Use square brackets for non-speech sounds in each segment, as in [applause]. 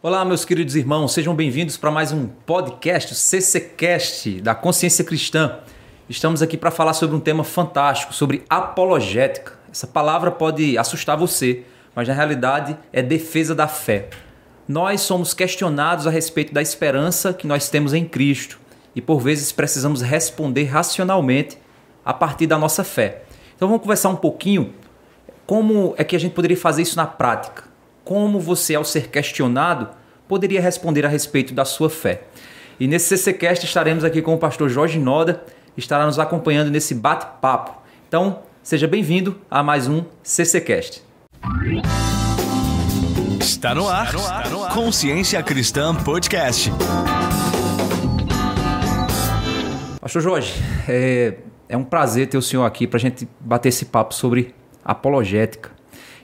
Olá, meus queridos irmãos, sejam bem-vindos para mais um podcast, o CCcast da Consciência Cristã. Estamos aqui para falar sobre um tema fantástico, sobre apologética. Essa palavra pode assustar você, mas na realidade é defesa da fé. Nós somos questionados a respeito da esperança que nós temos em Cristo e por vezes precisamos responder racionalmente a partir da nossa fé. Então vamos conversar um pouquinho como é que a gente poderia fazer isso na prática como você, ao ser questionado, poderia responder a respeito da sua fé. E nesse CCcast estaremos aqui com o pastor Jorge Noda, que estará nos acompanhando nesse bate-papo. Então, seja bem-vindo a mais um CCcast. Está no ar, Está no ar. Consciência Cristã Podcast. Pastor Jorge, é, é um prazer ter o senhor aqui para a gente bater esse papo sobre apologética.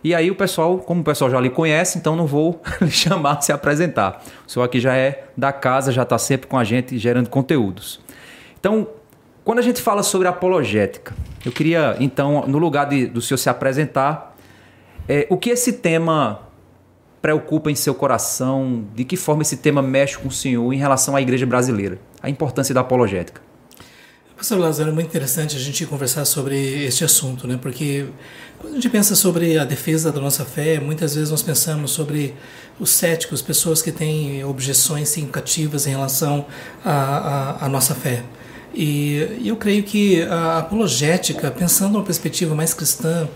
E aí o pessoal, como o pessoal já lhe conhece, então não vou [laughs] lhe chamar se apresentar. O senhor aqui já é da casa, já está sempre com a gente gerando conteúdos. Então, quando a gente fala sobre apologética, eu queria, então, no lugar de, do senhor se apresentar, é, o que esse tema preocupa em seu coração? De que forma esse tema mexe com o senhor em relação à igreja brasileira? A importância da apologética. Pastor Lázaro, é muito interessante a gente conversar sobre este assunto, né? Porque quando a gente pensa sobre a defesa da nossa fé, muitas vezes nós pensamos sobre os céticos, pessoas que têm objeções significativas em relação à, nossa fé. E eu creio que a apologética, pensando numa perspectiva mais cristã,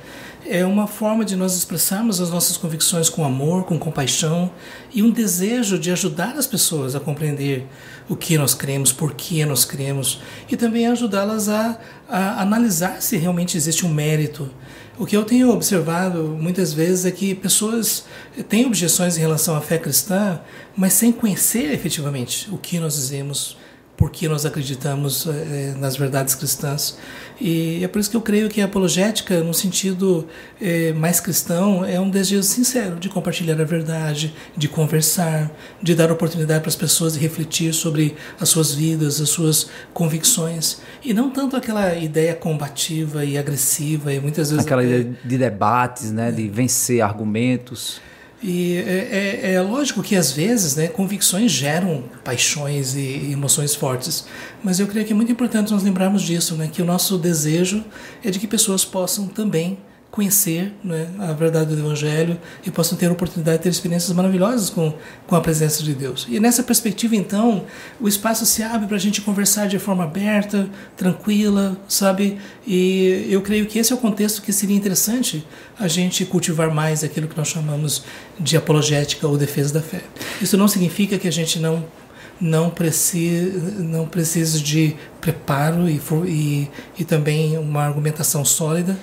é uma forma de nós expressarmos as nossas convicções com amor, com compaixão e um desejo de ajudar as pessoas a compreender o que nós cremos, por que nós cremos e também ajudá-las a, a analisar se realmente existe um mérito. O que eu tenho observado muitas vezes é que pessoas têm objeções em relação à fé cristã, mas sem conhecer efetivamente o que nós dizemos porque nós acreditamos é, nas verdades cristãs. E é por isso que eu creio que a apologética, no sentido é, mais cristão, é um desejo sincero de compartilhar a verdade, de conversar, de dar oportunidade para as pessoas de refletir sobre as suas vidas, as suas convicções. E não tanto aquela ideia combativa e agressiva, e muitas vezes. Aquela ideia de debates, né, de vencer argumentos. E é, é, é, lógico que às vezes né, convicções geram paixões e emoções fortes, mas eu creio que é muito importante nós lembrarmos disso, né, que o nosso desejo é de que pessoas possam também conhecer né, a verdade do Evangelho e possam ter a oportunidade de ter experiências maravilhosas com, com a presença de Deus. E nessa perspectiva, então, o espaço se abre para a gente conversar de forma aberta, tranquila, sabe? E eu creio que esse é o contexto que seria interessante a gente cultivar mais aquilo que nós chamamos de apologética ou defesa da fé. Isso não significa que a gente não não precisa, não precisa de preparo e, e, e também uma argumentação sólida,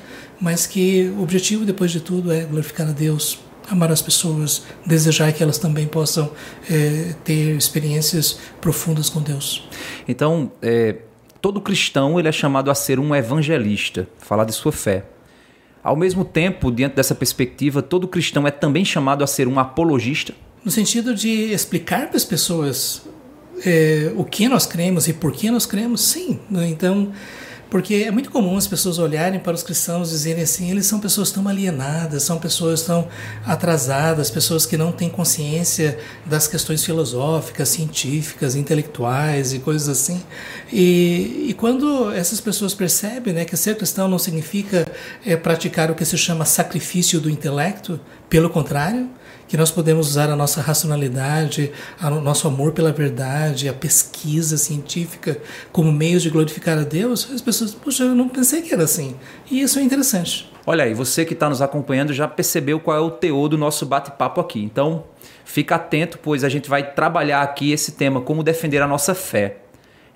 mas que o objetivo, depois de tudo, é glorificar a Deus, amar as pessoas, desejar que elas também possam é, ter experiências profundas com Deus. Então, é, todo cristão ele é chamado a ser um evangelista, falar de sua fé. Ao mesmo tempo, diante dessa perspectiva, todo cristão é também chamado a ser um apologista. No sentido de explicar para as pessoas é, o que nós cremos e por que nós cremos, sim. Né? Então, porque é muito comum as pessoas olharem para os cristãos e dizerem assim: eles são pessoas tão alienadas, são pessoas tão atrasadas, pessoas que não têm consciência das questões filosóficas, científicas, intelectuais e coisas assim. E, e quando essas pessoas percebem né, que ser cristão não significa é, praticar o que se chama sacrifício do intelecto, pelo contrário, que nós podemos usar a nossa racionalidade, o nosso amor pela verdade, a pesquisa científica como meios de glorificar a Deus, as pessoas, puxa, eu não pensei que era assim. E isso é interessante. Olha aí, você que está nos acompanhando já percebeu qual é o teor do nosso bate-papo aqui. Então, fica atento, pois a gente vai trabalhar aqui esse tema, como defender a nossa fé.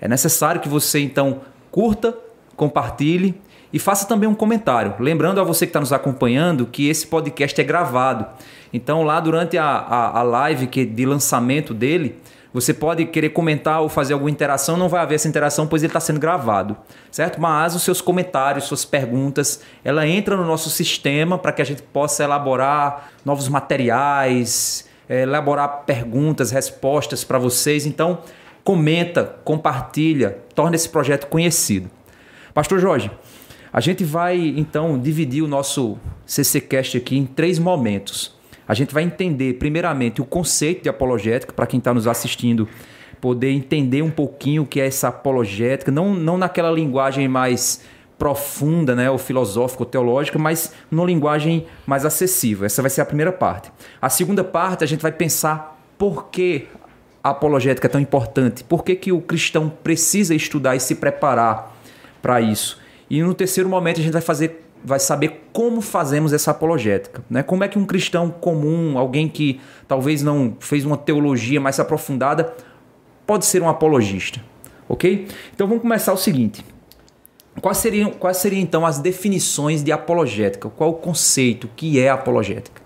É necessário que você, então, curta, compartilhe e faça também um comentário. Lembrando a você que está nos acompanhando que esse podcast é gravado. Então, lá durante a, a, a live que, de lançamento dele, você pode querer comentar ou fazer alguma interação, não vai haver essa interação, pois ele está sendo gravado, certo? Mas os seus comentários, suas perguntas, ela entra no nosso sistema para que a gente possa elaborar novos materiais, elaborar perguntas, respostas para vocês. Então, comenta, compartilha, torna esse projeto conhecido. Pastor Jorge, a gente vai então dividir o nosso CCcast aqui em três momentos. A gente vai entender, primeiramente, o conceito de apologética, para quem está nos assistindo poder entender um pouquinho o que é essa apologética, não, não naquela linguagem mais profunda, né, ou filosófica ou teológica, mas numa linguagem mais acessível. Essa vai ser a primeira parte. A segunda parte, a gente vai pensar por que a apologética é tão importante, por que, que o cristão precisa estudar e se preparar para isso. E no terceiro momento, a gente vai fazer vai saber como fazemos essa apologética, né? Como é que um cristão comum, alguém que talvez não fez uma teologia mais aprofundada, pode ser um apologista, ok? Então vamos começar o seguinte. Quais seriam, quais seriam então as definições de apologética? Qual o conceito que é apologética?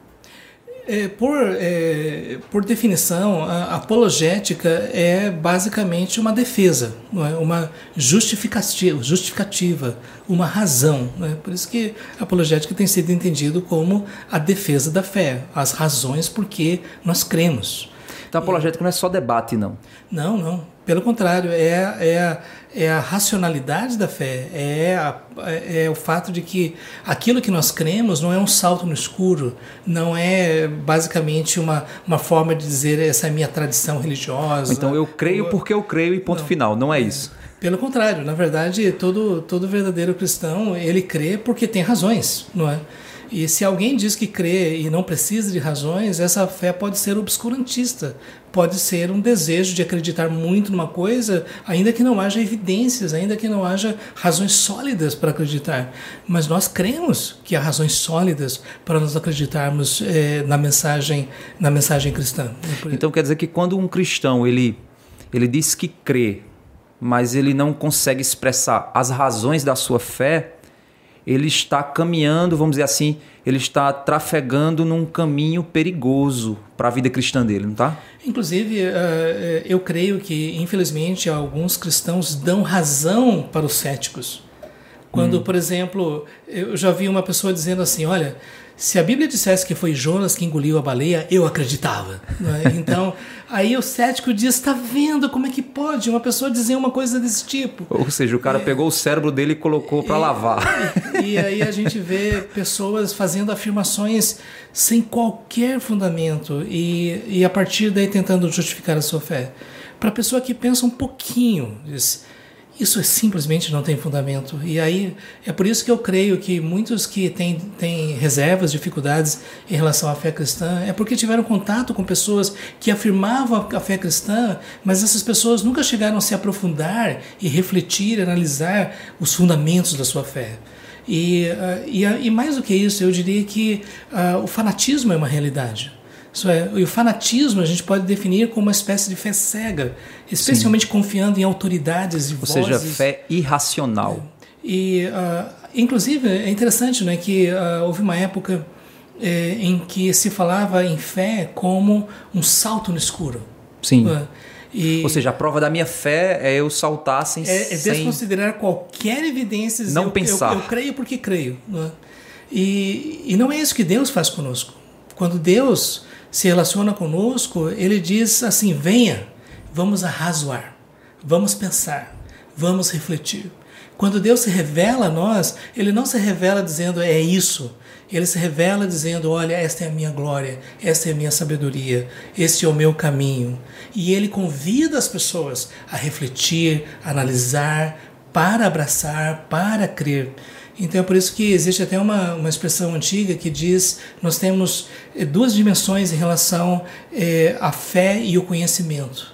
É, por, é, por definição, a apologética é basicamente uma defesa, é? uma justificativa, justificativa, uma razão. É? Por isso que a apologética tem sido entendido como a defesa da fé, as razões por que nós cremos. Então, apologética não é só debate, não. Não, não. Pelo contrário, é, é, é a racionalidade da fé, é, a, é o fato de que aquilo que nós cremos não é um salto no escuro, não é basicamente uma, uma forma de dizer essa é a minha tradição religiosa. Então eu creio porque eu creio e ponto não, final, não é isso. Pelo contrário, na verdade, todo, todo verdadeiro cristão, ele crê porque tem razões, não é? E se alguém diz que crê e não precisa de razões, essa fé pode ser obscurantista, pode ser um desejo de acreditar muito numa coisa, ainda que não haja evidências, ainda que não haja razões sólidas para acreditar. Mas nós cremos que há razões sólidas para nós acreditarmos é, na mensagem na mensagem cristã. Então quer dizer que quando um cristão ele ele diz que crê, mas ele não consegue expressar as razões da sua fé, ele está caminhando, vamos dizer assim, ele está trafegando num caminho perigoso para a vida cristã dele, não está? Inclusive, eh, eh, eu creio que, infelizmente, alguns cristãos dão razão para os céticos. Quando, hum. por exemplo, eu já vi uma pessoa dizendo assim: olha, se a Bíblia dissesse que foi Jonas que engoliu a baleia, eu acreditava. Né? [laughs] Então, aí o cético diz: está vendo como é que pode uma pessoa dizer uma coisa desse tipo? Ou seja, o cara é, pegou o cérebro dele e colocou para lavar. E, e, aí a gente vê pessoas fazendo afirmações sem qualquer fundamento e, e a partir daí tentando justificar a sua fé. Para a pessoa que pensa um pouquinho, diz isso simplesmente não tem fundamento. E aí é por isso que eu creio que muitos que têm, têm reservas, dificuldades em relação à fé cristã, é porque tiveram contato com pessoas que afirmavam a fé cristã, mas essas pessoas nunca chegaram a se aprofundar e refletir, analisar os fundamentos da sua fé. E, uh, e, e mais do que isso, eu diria que uh, o fanatismo é uma realidade. Isso é, e o fanatismo a gente pode definir como uma espécie de fé cega, especialmente Sim. confiando em autoridades e Ou vozes. Ou seja, fé irracional. É. E, uh, inclusive, é interessante né, que uh, houve uma época é, em que se falava em fé como um salto no escuro. Sim. Uh, e Ou seja, a prova da minha fé é eu saltar sem. É, é desconsiderar qualquer evidência. Não eu, pensar. Eu, eu, creio porque creio. Né? E, e não é isso que Deus faz conosco. Quando Deus se relaciona conosco, ele diz assim: venha, vamos arrazoar, vamos pensar, vamos refletir. Quando Deus se revela a nós, ele não se revela dizendo é isso. Ele se revela dizendo: Olha, esta é a minha glória, esta é a minha sabedoria, este é o meu caminho. E ele convida as pessoas a refletir, a analisar, para abraçar, para crer. Então é por isso que existe até uma, uma expressão antiga que diz nós temos eh, duas dimensões em relação é, à fé e o conhecimento.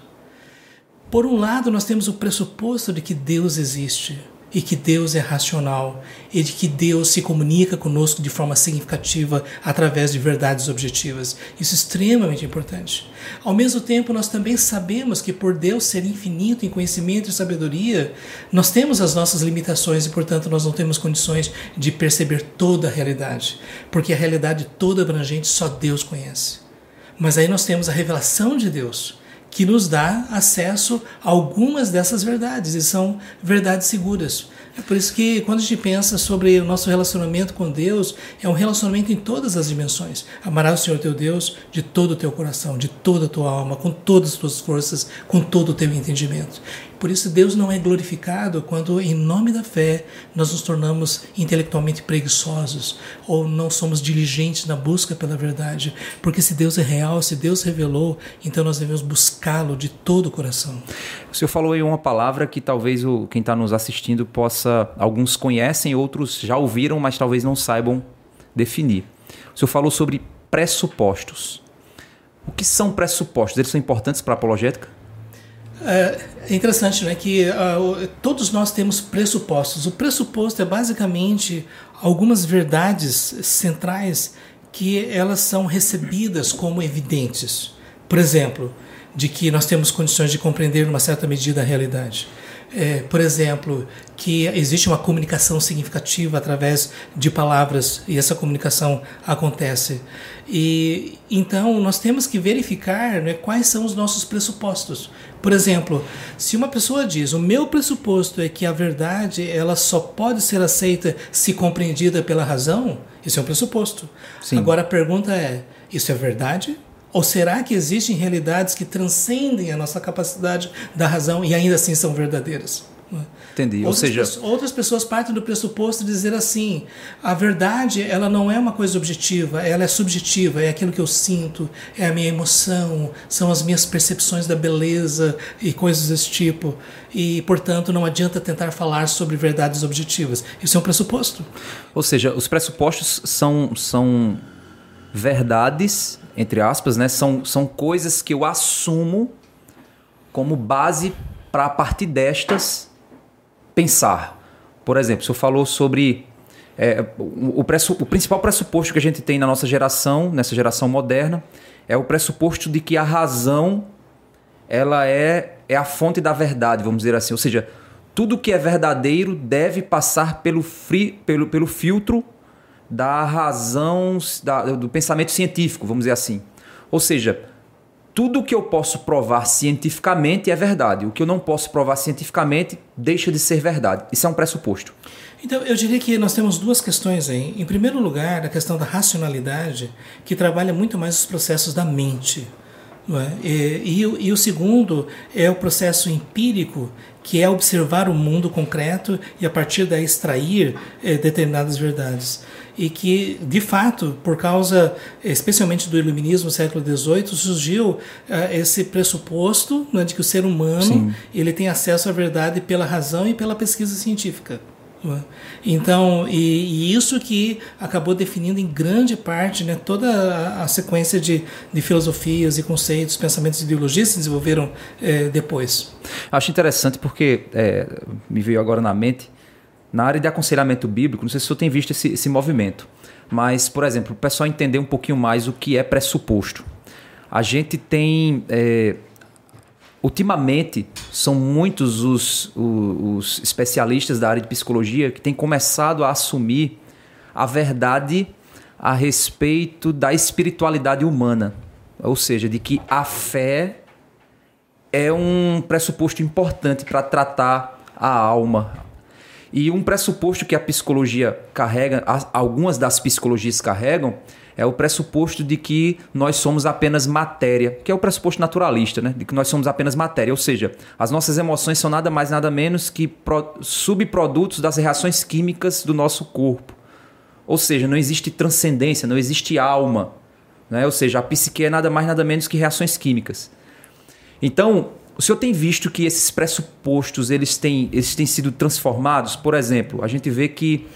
Por um lado, nós temos o pressuposto de que Deus existe e que Deus é racional e de que Deus se comunica conosco de forma significativa através de verdades objetivas. Isso é extremamente importante. Ao mesmo tempo, nós também sabemos que por Deus ser infinito em conhecimento e sabedoria, nós temos as nossas limitações e, portanto, nós não temos condições de perceber toda a realidade, porque a realidade toda abrangente só Deus conhece. Mas aí nós temos a revelação de Deus que nos dá acesso a algumas dessas verdades e são verdades seguras. É por isso que quando a gente pensa sobre o nosso relacionamento com Deus, é um relacionamento em todas as dimensões. Amarás o Senhor teu Deus de todo o teu coração, de toda a tua alma, com todas as tuas forças, com todo o teu entendimento. Por isso Deus não é glorificado quando, em nome da fé, nós nos tornamos intelectualmente preguiçosos ou não somos diligentes na busca pela verdade. Porque se Deus é real, se Deus revelou, então nós devemos buscá-lo de todo o coração. O senhor falou aí uma palavra que talvez o, quem está nos assistindo possa. Alguns conhecem, outros já ouviram, mas talvez não saibam definir. O senhor falou sobre pressupostos. O que são pressupostos? Eles são importantes para a apologética? É, é interessante né, que uh, todos nós temos pressupostos. O pressuposto é basicamente algumas verdades centrais que elas são recebidas como evidentes. Por exemplo, de que nós temos condições de compreender, numa certa medida, a realidade é, por exemplo, que existe uma comunicação significativa através de palavras e essa comunicação acontece. E então nós temos que verificar né, quais são os nossos pressupostos. Por exemplo, se uma pessoa diz: "O meu pressuposto é que a verdade ela só pode ser aceita se compreendida pela razão", isso é um pressuposto. Sim. Agora a pergunta é: isso é verdade? Ou será que existem realidades que transcendem a nossa capacidade da razão e ainda assim são verdadeiras? Entendi. Outras, Ou seja, pessoas, outras pessoas partem do pressuposto de dizer assim: a verdade ela não é uma coisa objetiva, ela é subjetiva, é aquilo que eu sinto, é a minha emoção, são as minhas percepções da beleza e coisas desse tipo. E, portanto, não adianta tentar falar sobre verdades objetivas. Isso é um pressuposto. Ou seja, os pressupostos são, são verdades entre aspas, né, são, são coisas que eu assumo como base para a partir destas pensar. Por exemplo, senhor falou sobre é, o, o principal pressuposto que a gente tem na nossa geração, nessa geração moderna, é o pressuposto de que a razão ela é, é a fonte da verdade, vamos dizer assim. Ou seja, tudo que é verdadeiro deve passar pelo, fri, pelo, pelo filtro da razão, da, do pensamento científico, vamos dizer assim. Ou seja, tudo que eu posso provar cientificamente é verdade. O que eu não posso provar cientificamente deixa de ser verdade. Isso é um pressuposto. Então, eu diria que nós temos duas questões aí. Em primeiro lugar, a questão da racionalidade, que trabalha muito mais os processos da mente. É? E, e, e, o segundo é o processo empírico, que é observar o mundo concreto e a partir daí extrair é, determinadas verdades e que, de fato, por causa especialmente do iluminismo do século XVIII, surgiu uh, esse pressuposto né, de que o ser humano Sim. ele tem acesso à verdade pela razão e pela pesquisa científica. Então, e, e, isso que acabou definindo em grande parte né, toda a, a sequência de, de, filosofias e conceitos, pensamentos e ideologias se desenvolveram eh, depois. Acho interessante porque é, me veio agora na mente na área de aconselhamento bíblico, não sei se você tem visto esse, esse movimento, mas, por exemplo, o pessoal entender um pouquinho mais o que é pressuposto. A gente tem. É, ultimamente, são muitos os, os, os especialistas da área de psicologia que têm começado a assumir a verdade a respeito da espiritualidade humana. Ou seja, de que a fé é um pressuposto importante para tratar a alma, e um pressuposto que a psicologia carrega, algumas das psicologias carregam, é o pressuposto de que nós somos apenas matéria, que é o pressuposto naturalista, né? De que nós somos apenas matéria, ou seja, as nossas emoções são nada mais nada menos que subprodutos das reações químicas do nosso corpo. Ou seja, não existe transcendência, não existe alma, né? Ou seja, a psique é nada mais nada menos que reações químicas. Então, o senhor tem visto que esses pressupostos eles têm, eles têm sido transformados? Por exemplo, a gente vê que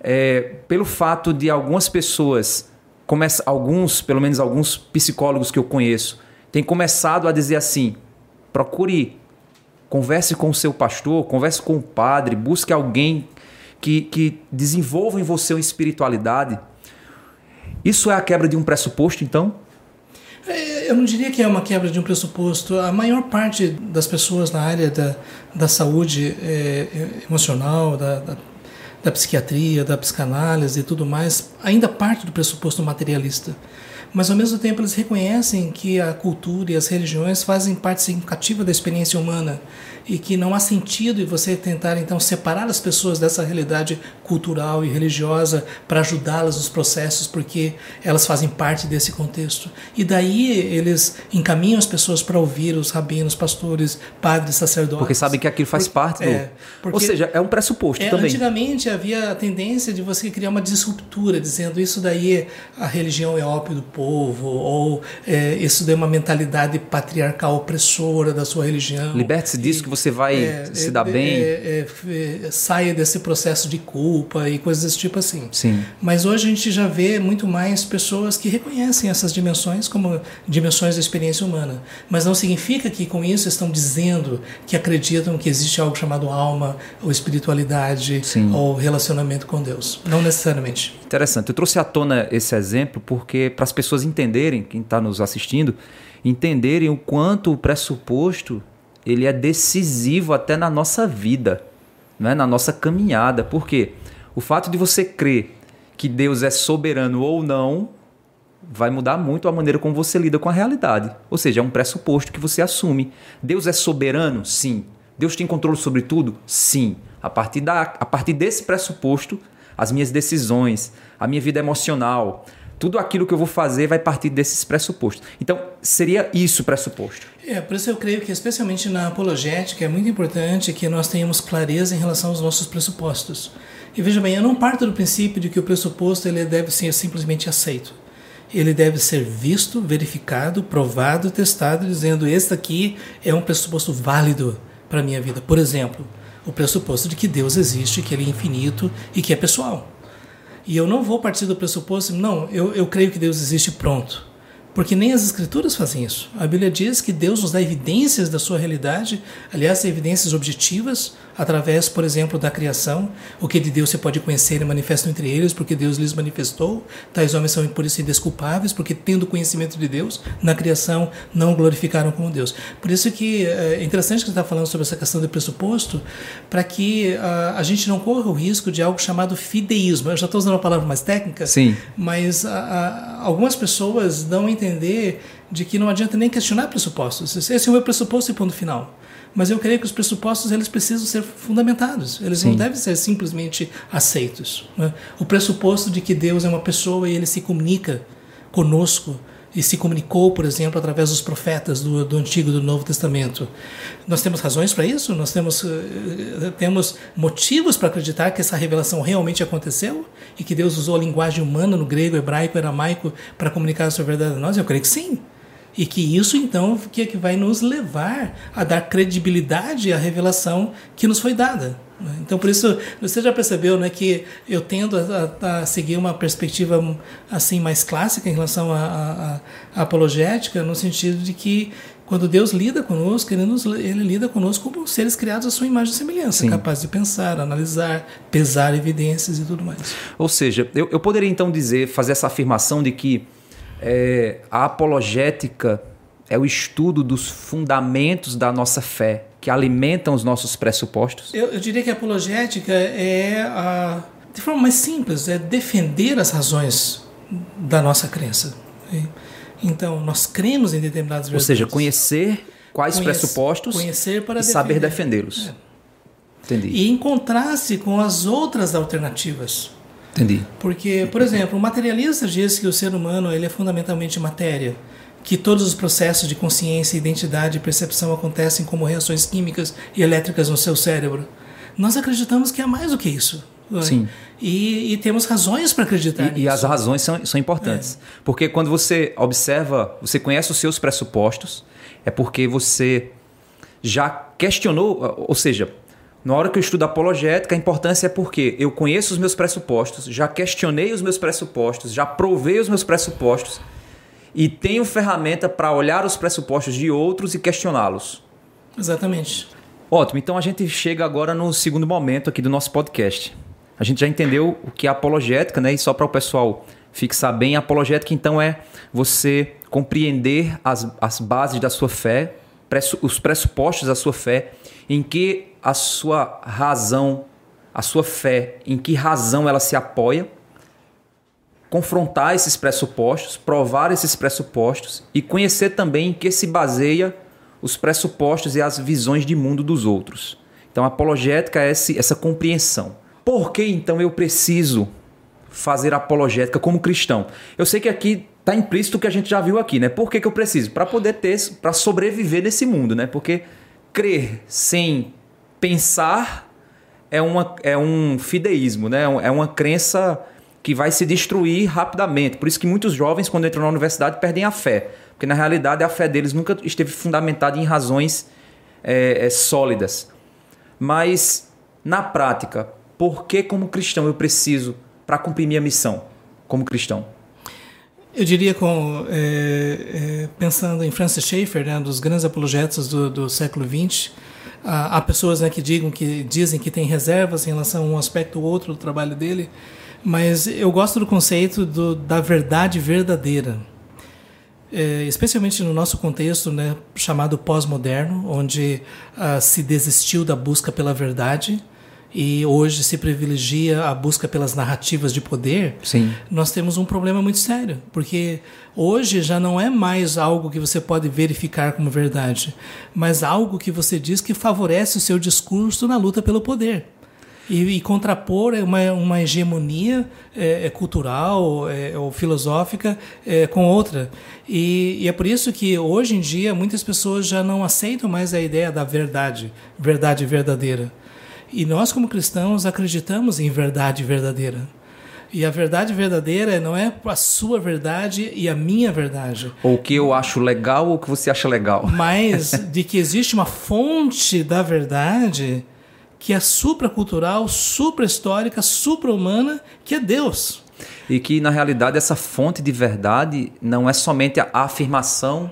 é, pelo fato de algumas pessoas, começa, alguns, pelo menos alguns psicólogos que eu conheço, têm começado a dizer assim: procure, converse com o seu pastor, converse com o padre, busque alguém que, que desenvolva em você uma espiritualidade. Isso é a quebra de um pressuposto, então? É, eu não diria que é uma quebra de um pressuposto. A maior parte das pessoas na área da, da saúde é, emocional, da, da, da, psiquiatria, da psicanálise e tudo mais, ainda parte do pressuposto materialista. mas ao mesmo tempo eles reconhecem que a cultura e as religiões fazem parte significativa da experiência humana e que não há sentido em você tentar então separar as pessoas dessa realidade cultural e religiosa para ajudá-las nos processos, porque elas fazem parte desse contexto. E daí eles encaminham as pessoas para ouvir os rabinos, pastores, padres, sacerdotes. Porque sabem que aquilo faz parte do. É, Ou seja, é um pressuposto é, também. Antigamente havia a tendência de você criar uma disruptura, dizendo isso daí a religião é ópio do povo, ou é, isso daí é uma mentalidade patriarcal opressora da sua religião. Liberte-se disso que você vai é, se dar é, bem. É, é, saia desse processo de culpa e coisas desse tipo assim. Sim. Mas hoje a gente já vê muito mais pessoas que reconhecem essas dimensões como dimensões da experiência humana. Mas não significa que com isso estão dizendo que acreditam que existe algo chamado alma, ou espiritualidade, Sim. ou relacionamento com Deus. Não necessariamente. Interessante. Eu trouxe à tona esse exemplo porque para as pessoas entenderem, quem está nos assistindo, entenderem o quanto o pressuposto ele é decisivo até na nossa vida, né? na nossa caminhada. Por quê? O fato de você crer que Deus é soberano ou não vai mudar muito a maneira como você lida com a realidade. Ou seja, é um pressuposto que você assume. Deus é soberano? Sim. Deus tem controle sobre tudo? Sim. A partir, da, a partir desse pressuposto, as minhas decisões, a minha vida emocional, tudo aquilo que eu vou fazer vai partir desses pressupostos. Então, seria isso o pressuposto. É, por isso eu creio que, especialmente na apologética, é muito importante que nós tenhamos clareza em relação aos nossos pressupostos. E veja bem, eu não parto do princípio de que o pressuposto ele deve ser simplesmente aceito. Ele deve ser visto, verificado, provado, testado, dizendo: este aqui é um pressuposto válido para a minha vida. Por exemplo, o pressuposto de que Deus existe, que Ele é infinito e que é pessoal. E eu não vou partir do pressuposto, não, eu, eu creio que Deus existe pronto. Porque nem as escrituras fazem isso. A Bíblia diz que Deus nos dá evidências da sua realidade, aliás, evidências objetivas, através, por exemplo, da criação. O que de Deus você pode conhecer e manifesta entre eles, porque Deus lhes manifestou. Tais homens são por isso indesculpáveis, porque tendo conhecimento de Deus, na criação não glorificaram como Deus. Por isso que é interessante que você está falando sobre essa questão do pressuposto, para que a, a gente não corra o risco de algo chamado fideísmo. Eu já estou usando uma palavra mais técnica, Sim. mas a, a, algumas pessoas dão a entender de que não adianta nem questionar pressupostos. Esse é o meu pressuposto e ponto final mas eu creio que os pressupostos eles precisam ser fundamentados. Eles Sim. não devem ser simplesmente aceitos. Né? O pressuposto de que Deus é uma pessoa e ele se comunica conosco e se comunicou, por exemplo, através dos profetas do, do Antigo e do Novo Testamento. Nós temos razões para isso? Nós temos, eh, temos motivos para acreditar que essa revelação realmente aconteceu e que Deus usou a linguagem humana no grego, hebraico, aramaico para comunicar a sua verdade a nós? Eu creio que sim. E que isso então que, é que vai nos levar a dar credibilidade à revelação que nos foi dada. Né? Então, por isso, você já percebeu né, que eu tendo a, a seguir uma perspectiva assim mais clássica em relação à apologética, no sentido de que quando Deus lida conosco, ele, nos, ele lida conosco como seres criados à sua imagem e semelhança, Sim. capazes de pensar, analisar, pesar evidências e tudo mais. Ou seja, eu, eu poderia então dizer, fazer essa afirmação de que é, a apologética é o estudo dos fundamentos da nossa fé, que alimentam os nossos pressupostos? Eu, eu diria que a apologética é, a, de forma mais simples, é defender as razões da nossa crença. Então, nós cremos em determinadas verdades. Ou seja, conhecer quais Conhece, pressupostos conhecer para e defender. saber defendê-los. É. Entendi. E encontrar-se com as outras alternativas. Entendi. Porque, por exemplo, o materialista diz que o ser humano ele é fundamentalmente matéria, que todos os processos de consciência, identidade e percepção acontecem como reações químicas e elétricas no seu cérebro. Nós acreditamos que é mais do que isso. Sim. E, e temos razões para acreditar e, nisso. E as razões são, são importantes. É. Porque quando você observa, você conhece os seus pressupostos, é porque você já questionou, ou seja, na hora que eu estudo apologética, a importância é porque eu conheço os meus pressupostos, já questionei os meus pressupostos, já provei os meus pressupostos e tenho ferramenta para olhar os pressupostos de outros e questioná-los. Exatamente. Ótimo, então a gente chega agora no segundo momento aqui do nosso podcast. A gente já entendeu o que é apologética, né? E só para o pessoal fixar bem, apologética então é você compreender as, as bases da sua fé, os pressupostos da sua fé, em que a sua razão, a sua fé, em que razão ela se apoia, confrontar esses pressupostos, provar esses pressupostos e conhecer também em que se baseia os pressupostos e as visões de mundo dos outros. Então, apologética é essa compreensão. Por que então eu preciso fazer apologética como cristão? Eu sei que aqui está implícito o que a gente já viu aqui, né? Por que, que eu preciso? Para poder ter, para sobreviver nesse mundo, né? Porque crer sem pensar é, uma, é um fideísmo, né? É uma crença que vai se destruir rapidamente. Por isso que muitos jovens, quando entram na universidade, perdem a fé. Porque na realidade a fé deles nunca esteve fundamentada em razões é, é, sólidas. Mas na prática, por que como cristão eu preciso para cumprir minha missão como cristão? Eu diria, com, é, é, pensando em Francis Schaeffer, né, um dos grandes apologetas do, do século XX, há, há pessoas né, que, digam, que dizem que tem reservas em relação a um aspecto ou outro do trabalho dele, mas eu gosto do conceito do, da verdade verdadeira. É, especialmente no nosso contexto né, chamado pós-moderno, onde uh, se desistiu da busca pela verdade e hoje se privilegia a busca pelas narrativas de poder, Sim. nós temos um problema muito sério, porque hoje já não é mais algo que você pode verificar como verdade, mas algo que você diz que favorece o seu discurso na luta pelo poder. E, e contrapor uma, uma hegemonia é, é cultural é, ou filosófica é, com outra. E, e é por isso que hoje em dia muitas pessoas já não aceitam mais a ideia da verdade, verdade verdadeira e nós, como cristãos, acreditamos em verdade verdadeira. E a verdade verdadeira não é a sua verdade e a minha verdade. Ou o que eu acho legal ou o que você acha legal. [laughs] Mas de que existe uma fonte da verdade que é supracultural, supra-histórica, supra-humana, que é Deus. E que, na realidade, essa fonte de verdade não é somente a afirmação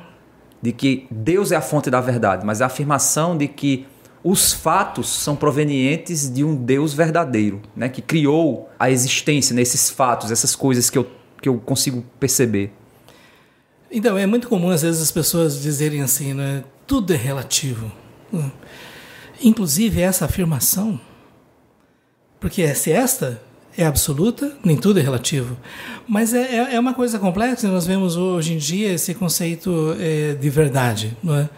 de que Deus é a fonte da verdade, mas a afirmação de que os fatos são provenientes de um Deus verdadeiro, né, que criou a existência nesses fatos, essas coisas que eu, que eu consigo perceber. Então, é muito comum às vezes as pessoas dizerem assim, né, tudo é relativo. Inclusive essa afirmação, porque se esta é absoluta, nem tudo é relativo. Mas é, é, é uma coisa complexa, nós vemos hoje em dia esse conceito é, de verdade, não é?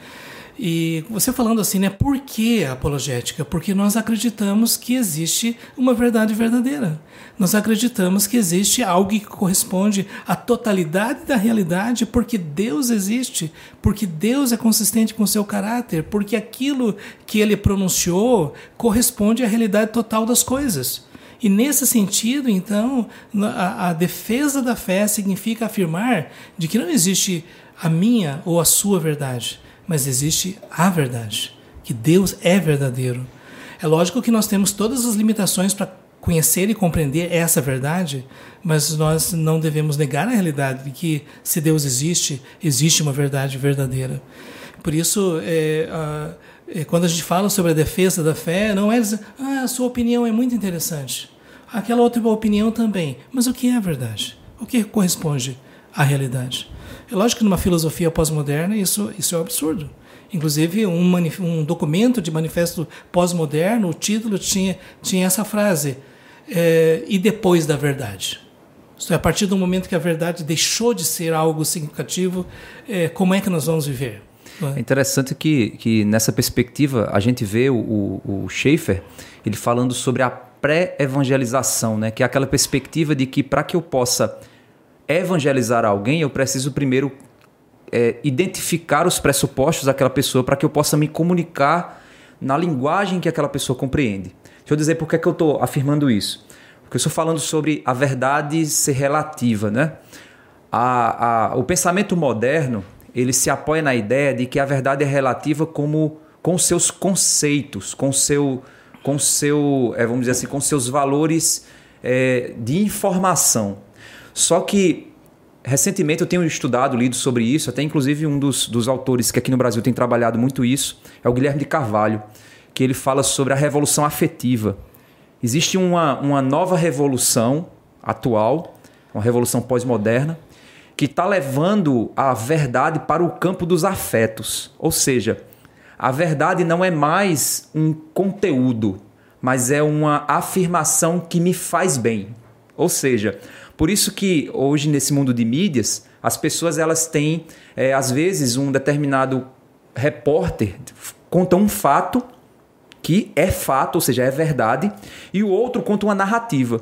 E você falando assim, né? Por que apologética? Porque nós acreditamos que existe uma verdade verdadeira. Nós acreditamos que existe algo que corresponde à totalidade da realidade, porque Deus existe, porque Deus é consistente com seu caráter, porque aquilo que ele pronunciou corresponde à realidade total das coisas. E nesse sentido, então, a, a defesa da fé significa afirmar de que não existe a minha ou a sua verdade mas existe a verdade, que Deus é verdadeiro. É lógico que nós temos todas as limitações para conhecer e compreender essa verdade, mas nós não devemos negar a realidade de que se Deus existe, existe uma verdade verdadeira. Por isso, é, é, quando a gente fala sobre a defesa da fé, não é dizer, ah, a sua opinião é muito interessante, aquela outra opinião também, mas o que é a verdade? O que corresponde à realidade? É lógico que numa filosofia pós-moderna isso, isso é um absurdo. Inclusive, um, um documento de manifesto pós-moderno, o título tinha, tinha essa frase: é, e depois da verdade. Isto é, a partir do momento que a verdade deixou de ser algo significativo, é, como é que nós vamos viver? É interessante que, que nessa perspectiva a gente vê o, o, o Schaefer ele falando sobre a pré-evangelização, né? que é aquela perspectiva de que para que eu possa evangelizar alguém, eu preciso primeiro é, identificar os pressupostos daquela pessoa para que eu possa me comunicar na linguagem que aquela pessoa compreende. Deixa eu dizer por que, é que eu estou afirmando isso. Porque eu estou falando sobre a verdade ser relativa. Né? A, a, o pensamento moderno ele se apoia na ideia de que a verdade é relativa como com seus conceitos, com seu, com seu, é, vamos dizer assim, com seus valores é, de informação. Só que recentemente eu tenho estudado, lido sobre isso, até inclusive um dos, dos autores que aqui no Brasil tem trabalhado muito isso é o Guilherme de Carvalho, que ele fala sobre a revolução afetiva. Existe uma, uma nova revolução atual, uma revolução pós-moderna, que está levando a verdade para o campo dos afetos. Ou seja, a verdade não é mais um conteúdo, mas é uma afirmação que me faz bem. Ou seja, Por isso que hoje nesse mundo de mídias, as pessoas elas têm, é, às vezes, um determinado repórter conta um fato que é fato, ou seja, é verdade, e o outro conta uma narrativa.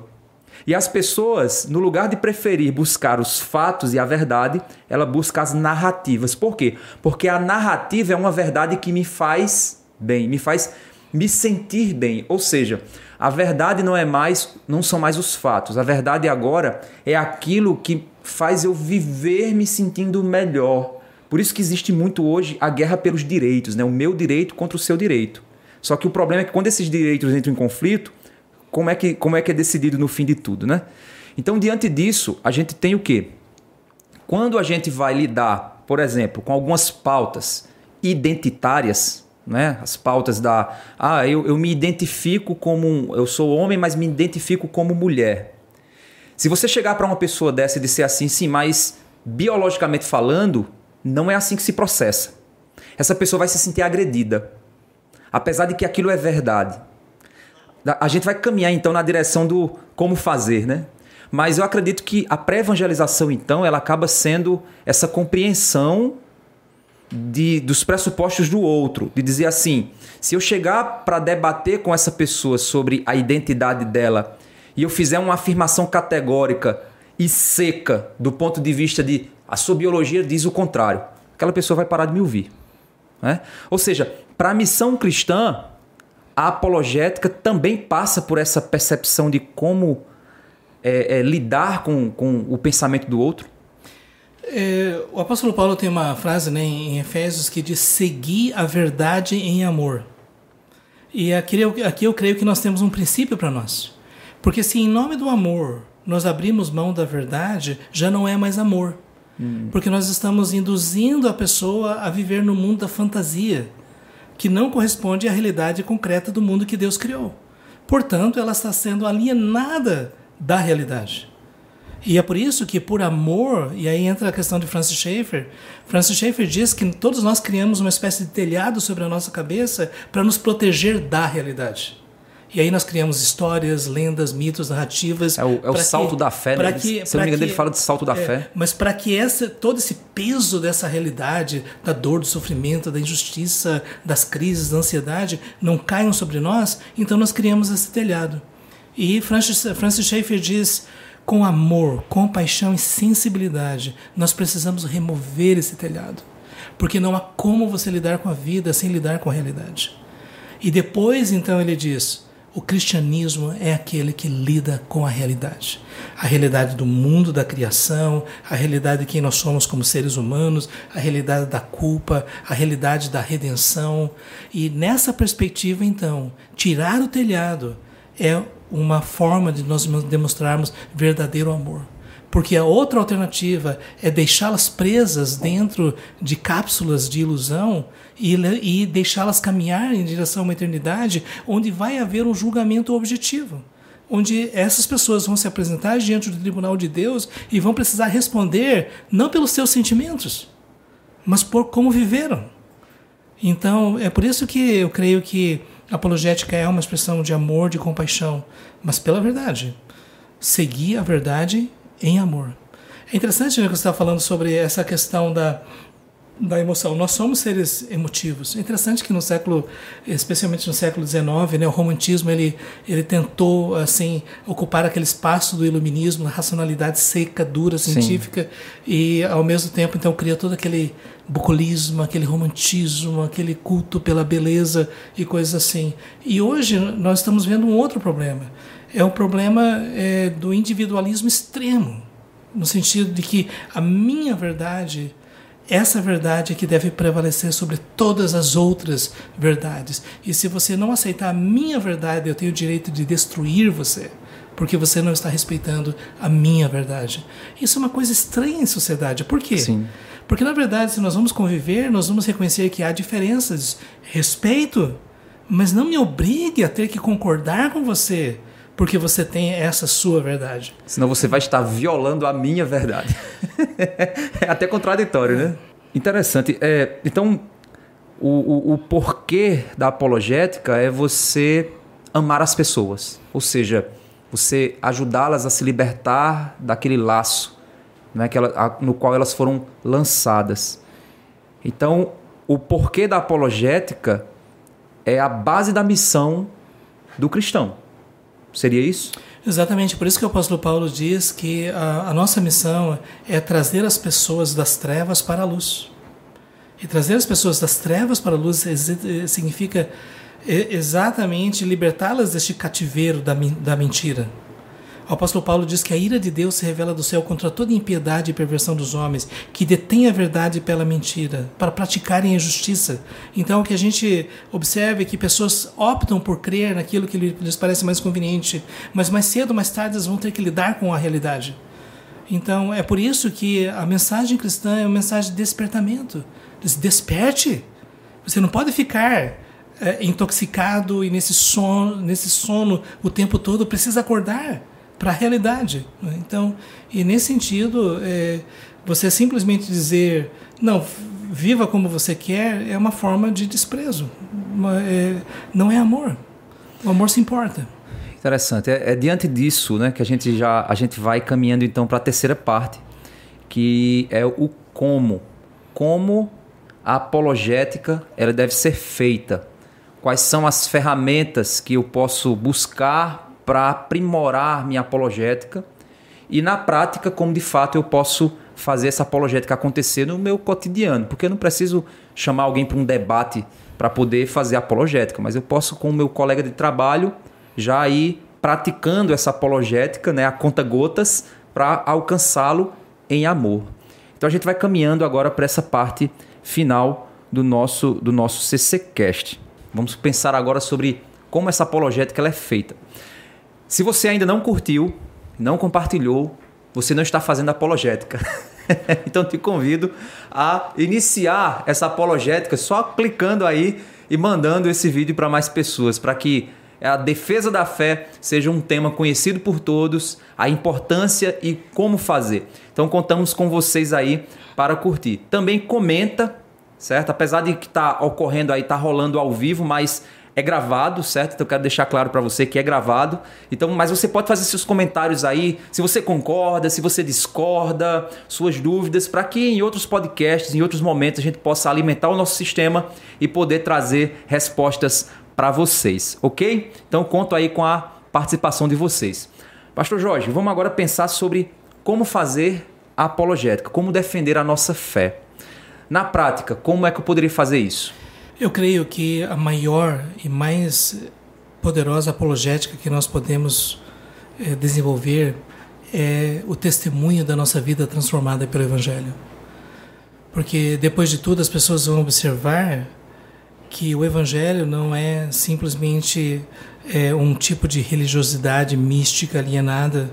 E as pessoas, no lugar de preferir buscar os fatos e a verdade, ela busca as narrativas. Por quê? Porque a narrativa é uma verdade que me faz bem, me faz me sentir bem. Ou seja, a verdade não é mais, não são mais os fatos. A verdade agora é aquilo que faz eu viver me sentindo melhor. Por isso que existe muito hoje a guerra pelos direitos, né? O meu direito contra o seu direito. Só que o problema é que quando esses direitos entram em conflito, como é que, como é, que é decidido no fim de tudo, né? Então, diante disso, a gente tem o quê? Quando a gente vai lidar, por exemplo, com algumas pautas identitárias, né? As pautas da ah, eu, eu me identifico como eu sou homem, mas me identifico como mulher. Se você chegar para uma pessoa dessa e disser assim, sim, mas biologicamente falando, não é assim que se processa. Essa pessoa vai se sentir agredida, apesar de que aquilo é verdade. A gente vai caminhar então na direção do como fazer, né? Mas eu acredito que a pré-evangelização, então, ela acaba sendo essa compreensão de, dos pressupostos do outro, de dizer assim: se eu chegar para debater com essa pessoa sobre a identidade dela e eu fizer uma afirmação categórica e seca do ponto de vista de a sua biologia diz o contrário, aquela pessoa vai parar de me ouvir. Né? Ou seja, para a missão cristã, a apologética também passa por essa percepção de como é, é, lidar com, com o pensamento do outro. É, o apóstolo Paulo tem uma frase né, em Efésios que diz: seguir a verdade em amor. E aqui eu, aqui eu creio que nós temos um princípio para nós. Porque se em nome do amor nós abrimos mão da verdade, já não é mais amor. Hum. Porque nós estamos induzindo a pessoa a viver no mundo da fantasia, que não corresponde à realidade concreta do mundo que Deus criou. Portanto, ela está sendo alienada da realidade. E é por isso que, por amor, e aí entra a questão de Francis Schaeffer, Francis Schaeffer diz que todos nós criamos uma espécie de telhado sobre a nossa cabeça para nos proteger da realidade. E aí nós criamos histórias, lendas, mitos, narrativas. É o, é o salto que, da fé, né? Que, Se não me engano, ele fala de salto da é, fé. Mas para que essa, todo esse peso dessa realidade, da dor, do sofrimento, da injustiça, das crises, da ansiedade, não caiam sobre nós, então nós criamos esse telhado. E Francis, Francis Schaeffer diz com amor, compaixão e sensibilidade, nós precisamos remover esse telhado. Porque não há como você lidar com a vida sem lidar com a realidade. E depois, então, ele diz: o cristianismo é aquele que lida com a realidade. A realidade do mundo, da criação, a realidade de quem nós somos como seres humanos, a realidade da culpa, a realidade da redenção. E nessa perspectiva, então, tirar o telhado é uma forma de nós demonstrarmos verdadeiro amor. Porque a outra alternativa é deixá-las presas dentro de cápsulas de ilusão e, e deixá-las caminhar em direção a uma eternidade onde vai haver um julgamento objetivo. Onde essas pessoas vão se apresentar diante do tribunal de Deus e vão precisar responder não pelos seus sentimentos, mas por como viveram. Então, é por isso que eu creio que Apologética é uma expressão de amor, de compaixão, mas pela verdade. Seguir a verdade em amor. É interessante né, que você está falando sobre essa questão da, da emoção. Nós somos seres emotivos. É interessante que no século, especialmente no século XIX, né, o romantismo ele, ele tentou assim ocupar aquele espaço do iluminismo, a racionalidade seca, dura, científica, Sim. e ao mesmo tempo então cria todo aquele bucolismo, aquele romantismo, aquele culto pela beleza e coisas assim. E hoje nós estamos vendo um outro problema. É o problema é, do individualismo extremo, no sentido de que a minha verdade essa verdade é que deve prevalecer sobre todas as outras verdades. E se você não aceitar a minha verdade, eu tenho o direito de destruir você, porque você não está respeitando a minha verdade. Isso é uma coisa estranha em sociedade. Por quê? Sim. Porque, na verdade, se nós vamos conviver, nós vamos reconhecer que há diferenças. Respeito, mas não me obrigue a ter que concordar com você porque você tem essa sua verdade. Senão você vai estar violando a minha verdade. [laughs] é até contraditório, né? Interessante. É, então, o, o, o porquê da apologética é você amar as pessoas. Ou seja, você ajudá-las a se libertar daquele laço né, que ela, a, no qual elas foram lançadas. Então, o porquê da apologética é a base da missão do cristão. Seria isso? Exatamente, por isso que o apóstolo Paulo diz que a, a, nossa missão é trazer as pessoas das trevas para a luz. E trazer as pessoas das trevas para a luz significa exatamente libertá-las deste cativeiro da, da mentira. O apóstolo Paulo diz que a ira de Deus se revela do céu contra toda impiedade e perversão dos homens, que detêm a verdade pela mentira, para praticarem a justiça. Então, que a gente observe que pessoas optam por crer naquilo que lhes parece mais conveniente, mas mais cedo ou mais tarde elas vão ter que lidar com a realidade. Então, é por isso que a mensagem cristã é uma mensagem de despertamento. Desperte! Você não pode ficar é, intoxicado e nesse sono, nesse sono o tempo todo, precisa acordar para a realidade. Né? Então, e nesse sentido, é, você simplesmente dizer, não, viva como você quer, é uma forma de desprezo. Uma, é, não é amor. O amor se importa. Interessante. É, é, diante disso né, que a gente já a gente vai caminhando então para a terceira parte, que é o como. Como a apologética ela deve ser feita. Quais são as ferramentas que eu posso buscar para aprimorar minha apologética e na prática como de fato eu posso fazer essa apologética acontecer no meu cotidiano, porque eu não preciso chamar alguém para um debate para poder fazer apologética, mas eu posso com o meu colega de trabalho já ir praticando essa apologética, né, a conta gotas para alcançá-lo em amor. Então a gente vai caminhando agora para essa parte final do nosso do nosso CCcast. Vamos pensar agora sobre como essa apologética ela é feita. Se você ainda não curtiu, não compartilhou, você não está fazendo apologética. [laughs] então te convido a iniciar essa apologética só clicando aí e mandando esse vídeo para mais pessoas, para que a defesa da fé seja um tema conhecido por todos, a importância e como fazer. Então contamos com vocês aí para curtir. Também comenta, certo? Apesar de que está ocorrendo aí, está rolando ao vivo, mas é gravado, certo? Então eu quero deixar claro para você que é gravado. Então, mas você pode fazer seus comentários aí, se você concorda, se você discorda, suas dúvidas, para que em outros podcasts, em outros momentos a gente possa alimentar o nosso sistema e poder trazer respostas para vocês, OK? Então conto aí com a participação de vocês. Pastor Jorge, vamos agora pensar sobre como fazer a apologética, como defender a nossa fé. Na prática, como é que eu poderia fazer isso? Eu creio que a maior e mais poderosa apologética que nós podemos é, desenvolver é o testemunho da nossa vida transformada pelo Evangelho. Porque depois de tudo as pessoas vão observar que o Evangelho não é simplesmente é, um tipo de religiosidade mística alienada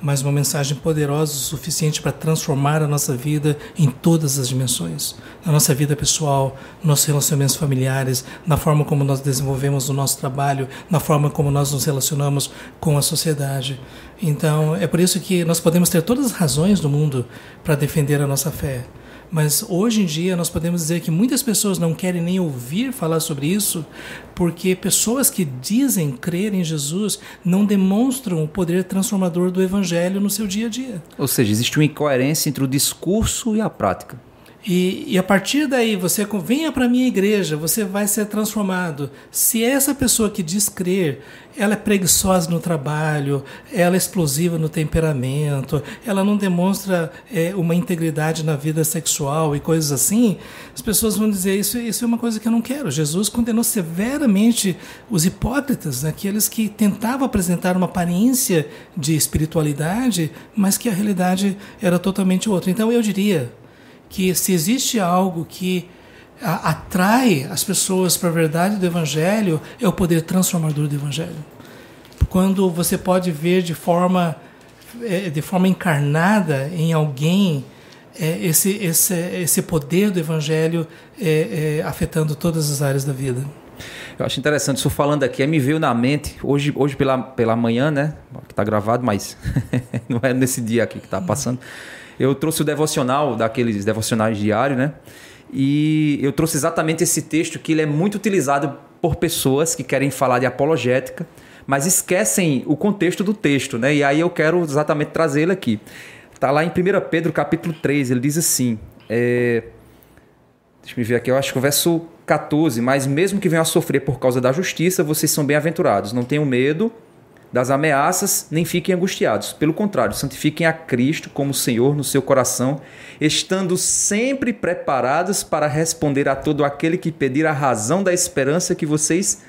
mas uma mensagem poderosa o suficiente para transformar a nossa vida em todas as dimensões. Na nossa vida pessoal, nossos relacionamentos familiares, na forma como nós desenvolvemos o nosso trabalho, na forma como nós nos relacionamos com a sociedade. Então, é por isso que nós podemos ter todas as razões do mundo para defender a nossa fé. Mas hoje em dia nós podemos dizer que muitas pessoas não querem nem ouvir falar sobre isso, porque pessoas que dizem crer em Jesus não demonstram o poder transformador do Evangelho no seu dia a dia. Ou seja, existe uma incoerência entre o discurso e a prática. E, e, a partir daí você venha para a minha igreja, você vai ser transformado. Se essa pessoa que diz crer, ela é preguiçosa no trabalho, ela é explosiva no temperamento, ela não demonstra é, uma integridade na vida sexual e coisas assim, as pessoas vão dizer isso, isso é uma coisa que eu não quero. Jesus condenou severamente os hipócritas, aqueles que tentavam apresentar uma aparência de espiritualidade, mas que a realidade era totalmente outra. Então eu diria que se existe algo que atrai as pessoas para a verdade do Evangelho, é o poder transformador do Evangelho. Quando você pode ver de forma, é, de forma encarnada em alguém é, esse, esse, esse poder do Evangelho é, afetando todas as áreas da vida. Eu acho interessante, estou falando aqui, me veio na mente, hoje, hoje pela, pela manhã, né? Que está gravado, mas [laughs] não é nesse dia aqui que está passando. Eu trouxe o devocional, daqueles devocionais diários, né? E eu trouxe exatamente esse texto que ele é muito utilizado por pessoas que querem falar de apologética, mas esquecem o contexto do texto, né? E aí eu quero exatamente trazê-lo aqui. Está lá em 1 Pedro capítulo 3, ele diz assim. É... Deixa eu ver aqui, eu acho que o verso 14. Mas mesmo que venham a sofrer por causa da justiça, vocês são bem-aventurados. Não tenham medo das ameaças, nem fiquem angustiados. Pelo contrário, santifiquem a Cristo como Senhor no seu coração, estando sempre preparados para responder a todo aquele que pedir a razão da esperança que vocês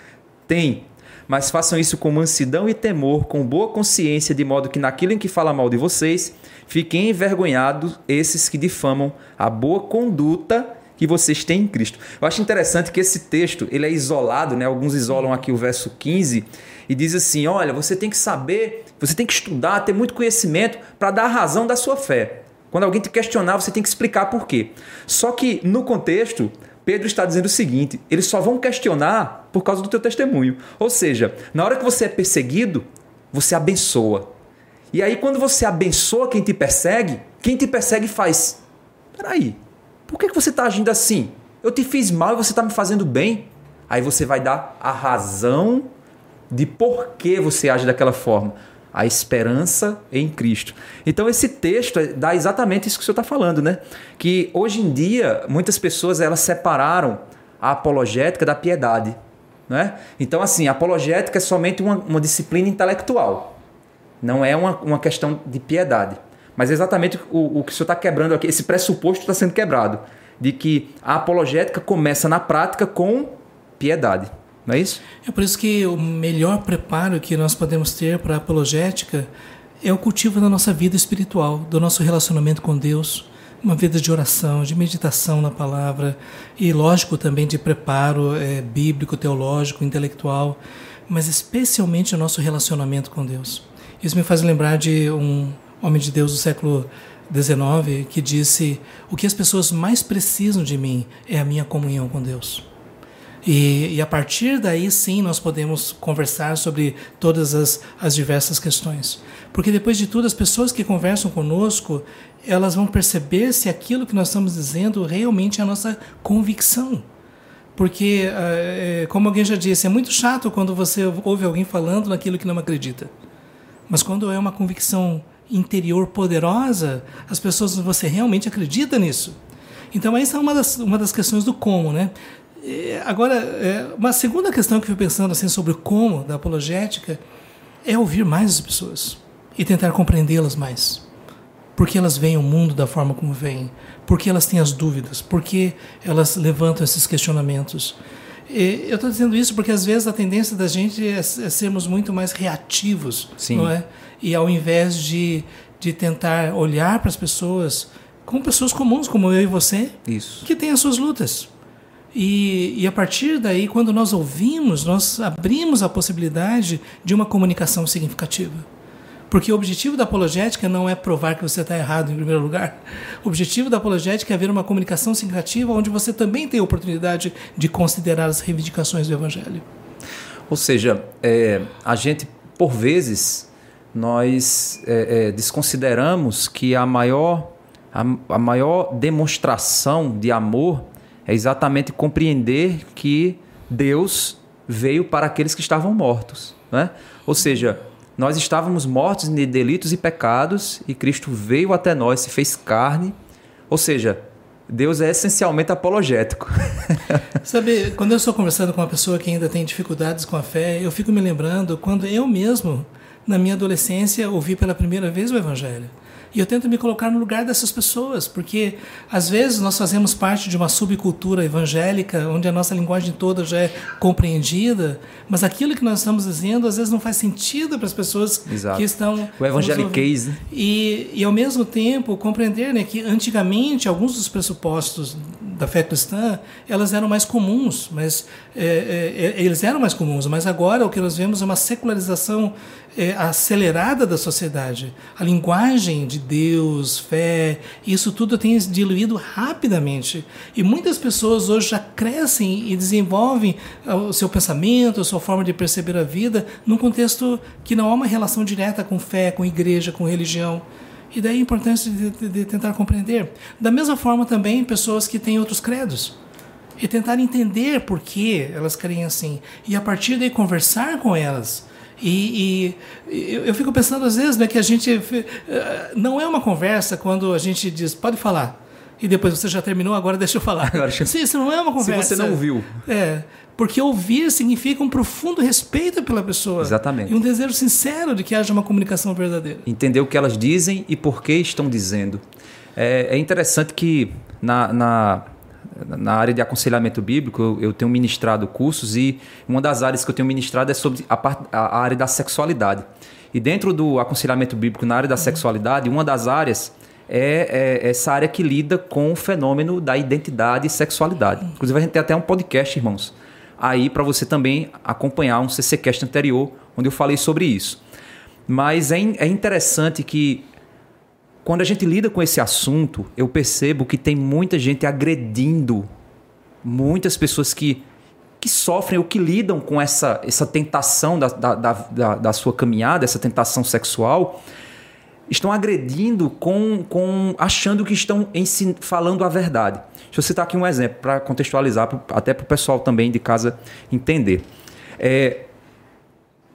têm mas façam isso com mansidão e temor, com boa consciência, de modo que naquilo em que fala mal de vocês, fiquem envergonhados esses que difamam a boa conduta que vocês têm em Cristo. Eu acho interessante que esse texto, ele é isolado, né? Alguns isolam aqui o verso 15 e diz assim: "Olha, você tem que saber, você tem que estudar, ter muito conhecimento para dar a razão da sua fé. Quando alguém te questionar, você tem que explicar por quê. Só que no contexto, Pedro está dizendo o seguinte: eles só vão questionar por causa do teu testemunho. Ou seja, na hora que você é perseguido, você abençoa. E aí, quando você abençoa quem te persegue, quem te persegue faz: peraí, por que você está agindo assim? Eu te fiz mal e você está me fazendo bem. Aí você vai dar a razão de por que você age daquela forma a esperança em Cristo. Então esse texto dá exatamente isso que o senhor está falando, né? Que hoje em dia muitas pessoas elas separaram a apologética da piedade, né? Então assim, a apologética é somente uma, uma disciplina intelectual, não é uma, uma questão de piedade. Mas é exatamente o, o que o senhor está quebrando aqui, esse pressuposto está sendo quebrado, de que a apologética começa na prática com piedade. Não é isso? É por isso que o melhor preparo que nós podemos ter para a apologética é o cultivo da nossa vida espiritual, do nosso relacionamento com Deus, uma vida de oração, de meditação na palavra e, lógico, também de preparo é, bíblico, teológico, intelectual, mas especialmente o nosso relacionamento com Deus. Isso me faz lembrar de um homem de Deus do século XIX que disse: O que as pessoas mais precisam de mim é a minha comunhão com Deus. E, e, a partir daí sim nós podemos conversar sobre todas as, as diversas questões. Porque depois de tudo, as pessoas que conversam conosco, elas vão perceber se aquilo que nós estamos dizendo realmente é a nossa convicção. Porque, eh, eh, como alguém já disse, é muito chato quando você ouve alguém falando naquilo que não acredita. Mas quando é uma convicção interior poderosa, as pessoas, você realmente acredita nisso. Então, essa é uma das, uma das questões do como, né? Agora, é, uma segunda questão que eu fui pensando assim, sobre o como da apologética é ouvir mais as pessoas e tentar compreendê-las mais. Porque elas veem o mundo da forma como veem, porque elas têm as dúvidas, porque elas levantam esses questionamentos. E eu estou dizendo isso porque às vezes a tendência da gente é, é sermos muito mais reativos, Sim. não é? E ao invés de, de tentar olhar para as pessoas como pessoas comuns, como eu e você, isso. que têm as suas lutas e, e, a partir daí, quando nós ouvimos, nós abrimos a possibilidade de uma comunicação significativa. Porque o objetivo da apologética não é provar que você está errado em primeiro lugar. O objetivo da apologética é haver uma comunicação significativa onde você também tem a oportunidade de considerar as reivindicações do Evangelho. Ou seja, é, a gente, por vezes, nós é, é, desconsideramos que a maior, a, a maior demonstração de amor é exatamente compreender que Deus veio para aqueles que estavam mortos. Né? Ou seja, nós estávamos mortos de delitos e pecados e Cristo veio até nós, se fez carne. Ou seja, Deus é essencialmente apologético. [laughs] Sabe, quando eu estou conversando com uma pessoa que ainda tem dificuldades com a fé, eu fico me lembrando quando eu mesmo, na minha adolescência, ouvi pela primeira vez o Evangelho. E eu tento me colocar no lugar dessas pessoas, porque às vezes nós fazemos parte de uma subcultura evangélica, onde a nossa linguagem toda já é compreendida, mas aquilo que nós estamos dizendo às vezes não faz sentido para as pessoas Exato. que estão. O evangeliquez. Né? E, e ao mesmo tempo compreender né, que antigamente alguns dos pressupostos da fé cristã elas eram mais comuns, mas é, é, é eles eram mais comuns, mas agora o que nós vemos é uma secularização é, acelerada da sociedade. A linguagem de Deus, fé, isso tudo tem diluído rapidamente. E muitas pessoas hoje já crescem e desenvolvem ah, o seu pensamento, a sua forma de perceber a vida, num contexto que não há uma relação direta com fé, com igreja, com religião. E daí a importância de, de, de tentar compreender. Da mesma forma também pessoas que têm outros credos e tentar entender por que elas creem assim. E a partir daí conversar com elas E, e eu, eu, fico pensando às vezes né, que a gente. Eh, não é uma conversa quando a gente diz, pode falar. E depois você já terminou, agora deixa eu falar. Agora, Sim, isso não é uma conversa. Se você não ouviu. É. Porque ouvir significa um profundo respeito pela pessoa. Exatamente. E um desejo sincero de que haja uma comunicação verdadeira. Entender o que elas dizem e por que estão dizendo. É, é interessante que na, na na área de aconselhamento bíblico, eu, eu, tenho ministrado cursos e uma das áreas que eu tenho ministrado é sobre a, part, a, área da sexualidade. E dentro do aconselhamento bíblico na área da sexualidade, uma das áreas é, é, essa área que lida com o fenômeno da identidade e sexualidade. Inclusive, a gente tem até um podcast, irmãos, aí para você também acompanhar um CCcast anterior, onde eu falei sobre isso. Mas é, é interessante que quando a gente lida com esse assunto, eu percebo que tem muita gente agredindo muitas pessoas que, que sofrem ou que lidam com essa, essa tentação da, da, da, da sua caminhada, essa tentação sexual, estão agredindo com, com achando que estão ensin, falando a verdade. Deixa eu citar aqui um exemplo para contextualizar, até para o pessoal também de casa entender. É,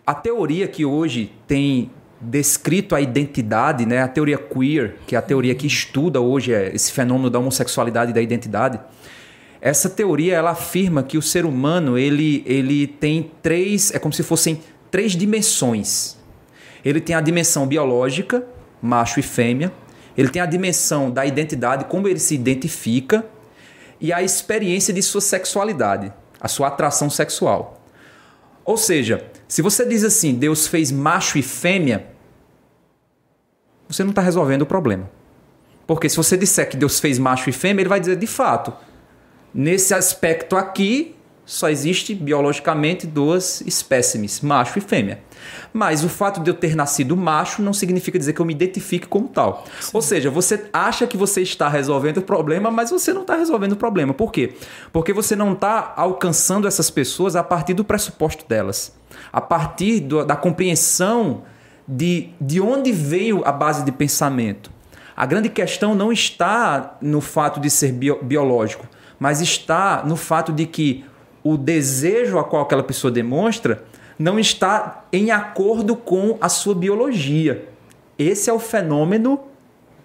a teoria que hoje tem descrito a identidade, né, a teoria queer, que é a teoria que estuda hoje é, esse fenômeno da homossexualidade e da identidade. Essa teoria ela afirma que o ser humano ele, ele tem três, é como se fossem três dimensões. Ele tem a dimensão biológica, macho e fêmea. Ele tem a dimensão da identidade, como ele se identifica, e a experiência de sua sexualidade, a sua atração sexual. Ou seja, se você diz assim, Deus fez macho e fêmea, você não está resolvendo o problema. Porque se você disser que Deus fez macho e fêmea, ele vai dizer de fato, nesse aspecto aqui, só existe biologicamente duas espécimes, macho e fêmea. Mas o fato de eu ter nascido macho não significa dizer que eu me identifique como tal. Sim. Ou seja, você acha que você está resolvendo o problema, mas você não está resolvendo o problema. Por quê? Porque você não está alcançando essas pessoas a partir do pressuposto delas, a partir do, da compreensão de, de onde veio a base de pensamento. A grande questão não está no fato de ser bio, biológico, mas está no fato de que o desejo a qual aquela pessoa demonstra não está em acordo com a sua biologia. Esse é o fenômeno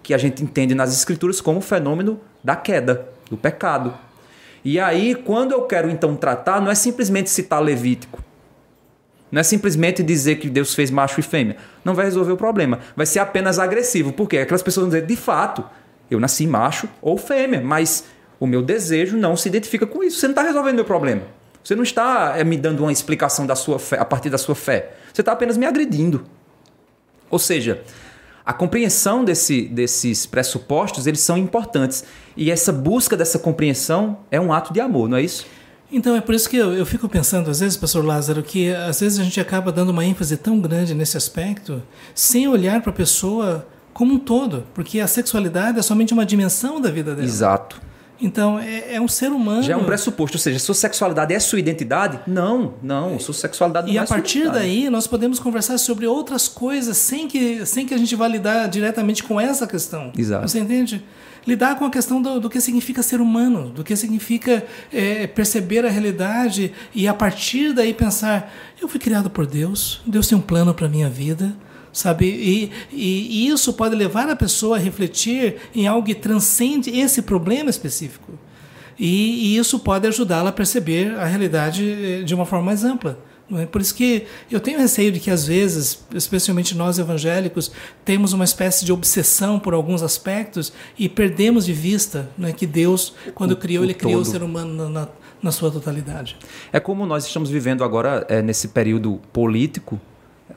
que a gente entende nas escrituras como o fenômeno da queda, do pecado. E aí, quando eu quero então tratar, não é simplesmente citar Levítico, não é simplesmente dizer que Deus fez macho e fêmea. Não vai resolver o problema. Vai ser apenas agressivo. Por quê? Aquelas pessoas vão dizer, de fato, eu nasci macho ou fêmea, mas o meu desejo não se identifica com isso. Você não está resolvendo o meu problema. Você não está é, me dando uma explicação da sua fé, a partir da sua fé. Você está apenas me agredindo. Ou seja, a compreensão desse, desses pressupostos eles são importantes. E essa busca dessa compreensão é um ato de amor, não é isso? Então é por isso que eu, eu fico pensando, às vezes, pastor Lázaro, que às vezes a gente acaba dando uma ênfase tão grande nesse aspecto, sem olhar para a pessoa como um todo, porque a sexualidade é somente uma dimensão da vida dela. Exato. Então, é, é, um ser humano. Já é um pressuposto, ou seja, sua sexualidade é sua identidade? Não, não, sua sexualidade não e é E a partir daí, nós podemos conversar sobre outras coisas sem que, sem que a gente vá lidar diretamente com essa questão. Exato. Você entende? lidar com a questão do, do que significa ser humano, do que significa é, perceber a realidade e a partir daí pensar: eu fui criado por Deus, Deus tem um plano para a minha vida sabe? E, e, e, isso pode levar a pessoa a refletir em algo que transcende esse problema específico. E, e isso pode ajudá-la a perceber a realidade eh, de uma forma mais ampla. É? Por isso que eu tenho receio de que, às vezes, especialmente nós evangélicos, temos uma espécie de obsessão por alguns aspectos e perdemos de vista né, que Deus, quando o, criou, o Ele todo. criou o ser humano na, na, sua totalidade. É como nós estamos vivendo agora, é, nesse período político,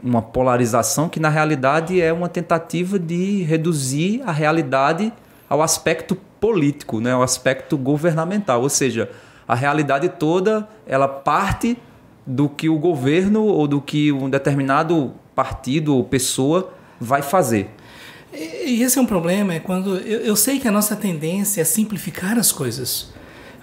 uma polarização que, na realidade, é uma tentativa de reduzir a realidade ao aspecto político, né, ao aspecto governamental. Ou seja, a realidade toda ela parte do que o governo ou do que um determinado partido ou pessoa vai fazer. E esse é um problema, é quando eu, eu, sei que a nossa tendência é simplificar as coisas,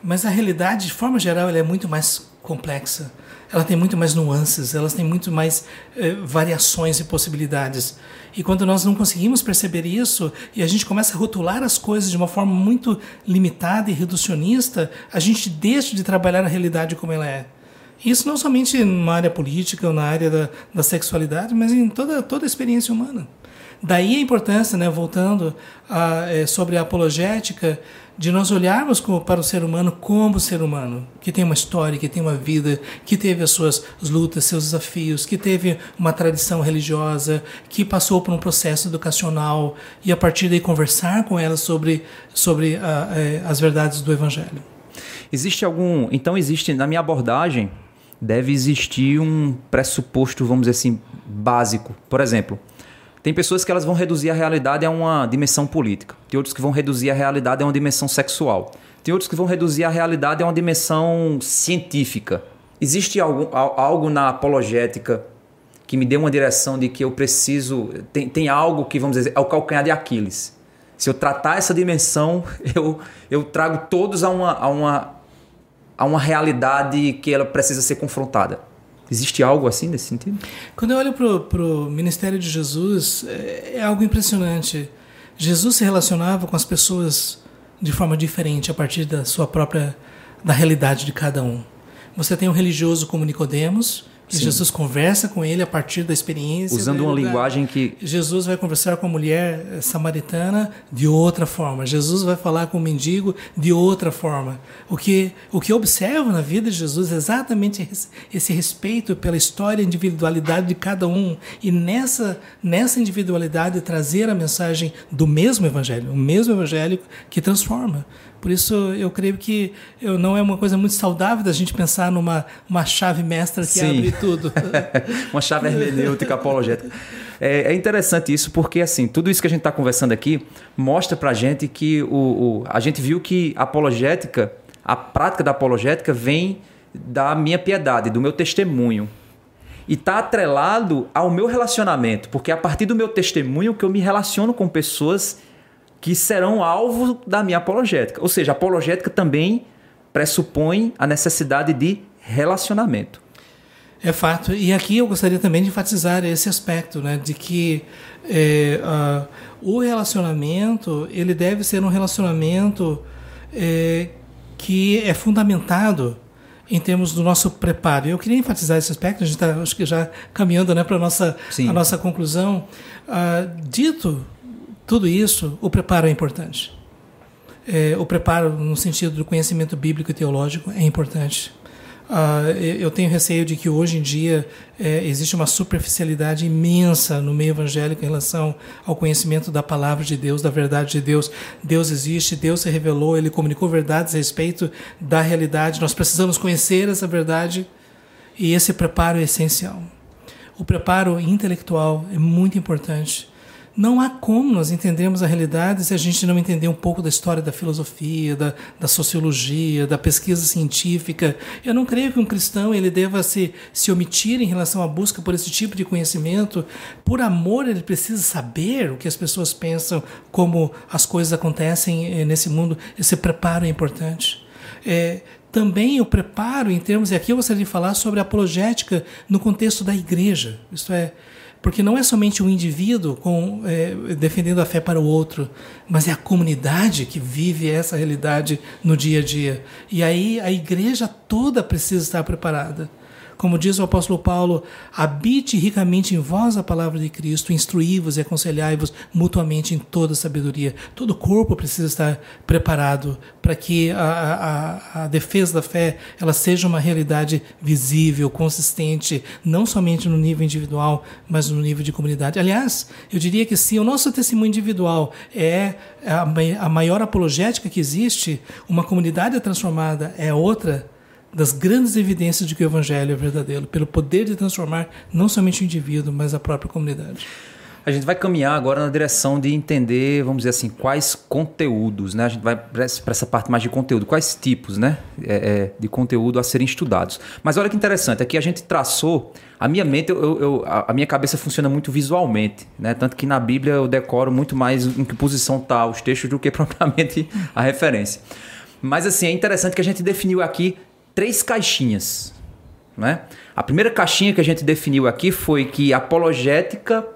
mas a realidade, de forma geral, ela é muito mais complexa. Ela tem muito mais nuances, elas têm muito mais eh, variações e possibilidades. E quando nós não conseguimos perceber isso e a gente começa a rotular as coisas de uma forma muito limitada e reducionista, a gente deixa de trabalhar a realidade como ela é. Isso não somente na área política ou na área da, da sexualidade, mas em toda, toda a experiência humana. Daí a importância, né, voltando a, é, sobre a apologética, de nós olharmos como, para o ser humano como ser humano, que tem uma história, que tem uma vida, que teve as suas lutas, seus desafios, que teve uma tradição religiosa, que passou por um processo educacional e a partir daí conversar com ela sobre, sobre a, é, as verdades do Evangelho. Existe algum. Então, existe, na minha abordagem, deve existir um pressuposto, vamos dizer assim, básico. Por exemplo, tem pessoas que elas vão reduzir a realidade a uma dimensão política. Tem outros que vão reduzir a realidade a uma dimensão sexual. Tem outros que vão reduzir a realidade a uma dimensão científica. Existe algo, algo na apologética que me dê uma direção de que eu preciso. Tem, tem algo que, vamos dizer, é o calcanhar de Aquiles. Se eu tratar essa dimensão, [laughs] eu, eu trago todos a uma, a, uma, a uma realidade que ela precisa ser confrontada. Existe algo assim nesse sentido? Quando eu olho para o ministério de Jesus, é, é algo impressionante. Jesus se relacionava com as pessoas de forma diferente a partir da sua própria da realidade de cada um. Você tem um religioso como Nicodemos, Sim. Jesus conversa com ele a partir da experiência. Usando uma linguagem que. Jesus vai conversar com a mulher eh, samaritana de outra forma. Jesus vai falar com o mendigo de outra forma. O que, o que eu observo na vida de Jesus é exatamente esse respeito pela história e individualidade de cada um. E nessa, nessa individualidade trazer a mensagem do mesmo evangelho, o mesmo evangelho que transforma. Por isso, eu creio que eu, não é uma coisa muito saudável da gente pensar numa uma chave mestra que Sim. abre tudo. [laughs] uma chave hermenêutica apologética. É, é, interessante isso porque, assim, tudo isso que a gente está conversando aqui mostra para a gente que o, o, a gente viu que a apologética, a prática da apologética vem da minha piedade, do meu testemunho. E está atrelado ao meu relacionamento, porque é a partir do meu testemunho que eu me relaciono com pessoas que serão alvo da minha apologética. Ou seja, a apologética também pressupõe a necessidade de relacionamento. É fato. E aqui eu gostaria também de enfatizar esse aspecto, né, de que é, o relacionamento ele deve ser um relacionamento é, que é fundamentado em termos do nosso preparo. Eu queria enfatizar esse aspecto. A gente está, acho que já caminhando, né, para a nossa a nossa conclusão. Uh, dito tudo isso, o preparo é importante. É, o preparo, no sentido do conhecimento bíblico e teológico, é importante. Uh, eu tenho receio de que hoje em dia é, existe uma superficialidade imensa no meio evangélico em relação ao conhecimento da palavra de Deus, da verdade de Deus. Deus existe, Deus se revelou, ele comunicou verdades a respeito da realidade. Nós precisamos conhecer essa verdade e esse preparo é essencial. O preparo intelectual é muito importante. Não há como nós entendermos a realidade se a gente não entender um pouco da história da filosofia, da, da sociologia, da pesquisa científica. Eu não creio que um cristão ele deva se, se omitir em relação à busca por esse tipo de conhecimento. Por amor, ele precisa saber o que as pessoas pensam, como as coisas acontecem eh, nesse mundo. Esse preparo é importante. É, também o preparo em termos, e aqui eu gostaria de falar sobre apologética no contexto da igreja. Isto é, porque não é somente o um indivíduo com, é, defendendo a fé para o outro, mas é a comunidade que vive essa realidade no dia a dia. E aí a igreja toda precisa estar preparada. Como diz o apóstolo Paulo, habite ricamente em vós a palavra de Cristo, instruí-vos e aconselhai-vos mutuamente em toda sabedoria. Todo corpo precisa estar preparado para que a, a, a, defesa da fé ela seja uma realidade visível, consistente, não somente no nível individual, mas no nível de comunidade. Aliás, eu diria que se o nosso testemunho individual é a, a maior apologética que existe, uma comunidade transformada é outra das grandes evidências de que o evangelho é verdadeiro, pelo poder de transformar não somente o indivíduo, mas a própria comunidade. A gente vai caminhar agora na direção de entender, vamos dizer assim, quais conteúdos, né? A gente vai para essa parte mais de conteúdo, quais tipos, né, é, é, de conteúdo a serem estudados. Mas olha que interessante, aqui a gente traçou, a minha mente, eu, eu, a minha cabeça funciona muito visualmente, né? Tanto que na Bíblia eu decoro muito mais em que posição tá os textos do que [laughs] propriamente a referência. Mas assim, é interessante que a gente definiu aqui três caixinhas. Né? A primeira caixinha que a gente definiu aqui foi que apologética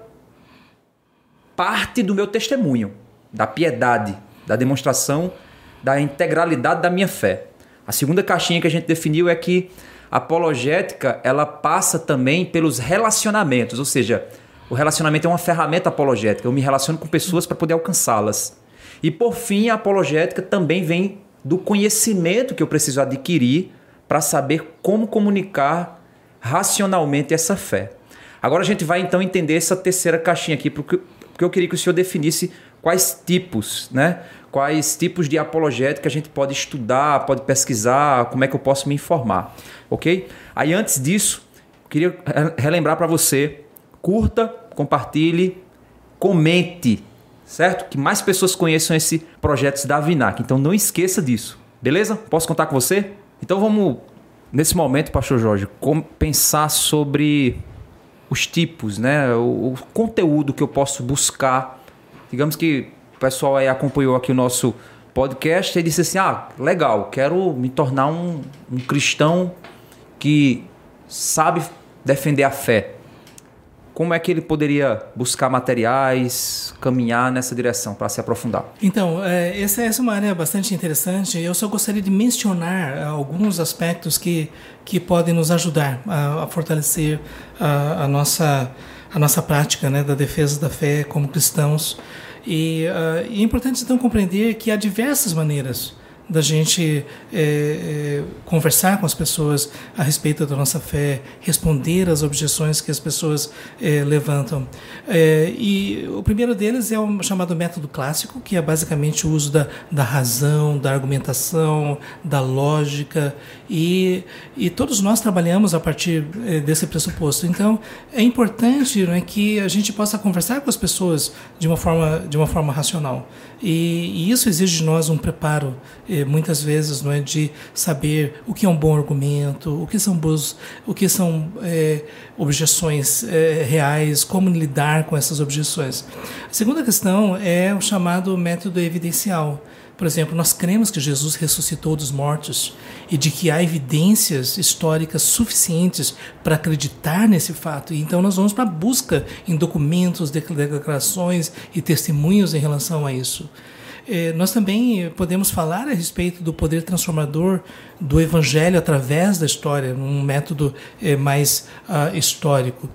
parte do meu testemunho, da piedade, da demonstração da integralidade da minha fé. A segunda caixinha que a gente definiu é que a apologética ela passa também pelos relacionamentos, ou seja, o relacionamento é uma ferramenta apologética. Eu me relaciono com pessoas para poder alcançá-las. E por fim, a apologética também vem do conhecimento que eu preciso adquirir para saber como comunicar racionalmente essa fé. Agora a gente vai então entender essa terceira caixinha aqui, porque, eu queria que o senhor definisse quais tipos, né? Quais tipos de apologética a gente pode estudar, pode pesquisar, como é que eu posso me informar, ok? Aí antes disso, queria relembrar para você, curta, compartilhe, comente, certo? Que mais pessoas conheçam esse projeto da Vinac. Então não esqueça disso, beleza? Posso contar com você? Então vamos, nesse momento, Pastor Jorge, pensar sobre os tipos, né? O, o, conteúdo que eu posso buscar. Digamos que o pessoal aí acompanhou aqui o nosso podcast e disse assim: ah, legal, quero me tornar um, um cristão que sabe defender a fé como é que ele poderia buscar materiais, caminhar nessa direção para se aprofundar? Então, é, essa, essa é uma área bastante interessante. Eu só gostaria de mencionar alguns aspectos que, que podem nos ajudar a, a fortalecer a, a, nossa, a nossa prática né, da defesa da fé como cristãos. E, uh, é importante então compreender que há diversas maneiras da gente é, é, conversar com as pessoas a respeito da nossa fé, responder às objeções que as pessoas é, levantam. É, e o primeiro deles é o chamado método clássico, que é basicamente o uso da, da razão, da argumentação, da lógica, e, e todos nós trabalhamos a partir é, desse pressuposto. Então, é importante né, que a gente possa conversar com as pessoas de uma forma, de uma forma racional. E, e isso exige de nós um preparo eh, muitas vezes não é de saber o que é um bom argumento, o que são boas, o que são é, objeções é, reais, como lidar com essas objeções. A segunda questão é o chamado método evidencial. Por exemplo, nós cremos que Jesus ressuscitou dos mortos e de que há evidências históricas suficientes para acreditar nesse fato. E então nós vamos para a busca em documentos, declarações e testemunhos em relação a isso. É, nós também podemos falar a respeito do poder transformador do Evangelho através da história, num método é, mais uh, histórico.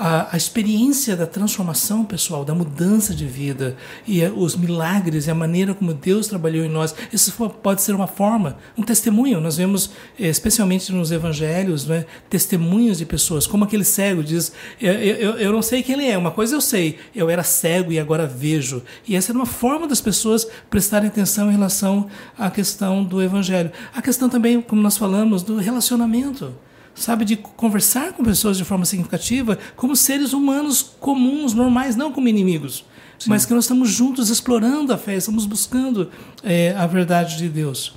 A, a, experiência da transformação pessoal, da mudança de vida e uh, os milagres e a maneira como Deus trabalhou em nós, isso pode ser uma forma, um testemunho. Nós vemos, eh, especialmente nos Evangelhos, né, testemunhos de pessoas, como aquele cego diz: eu, eu, eu não sei quem ele é, uma coisa eu sei, eu era cego e agora vejo. E essa é uma forma das pessoas prestarem atenção em relação à questão do Evangelho. A questão também, como nós falamos, do relacionamento sabe, de conversar com pessoas de forma significativa como seres humanos comuns, normais, não como inimigos, Sim. mas que nós estamos juntos explorando a fé, estamos buscando é, a verdade de Deus.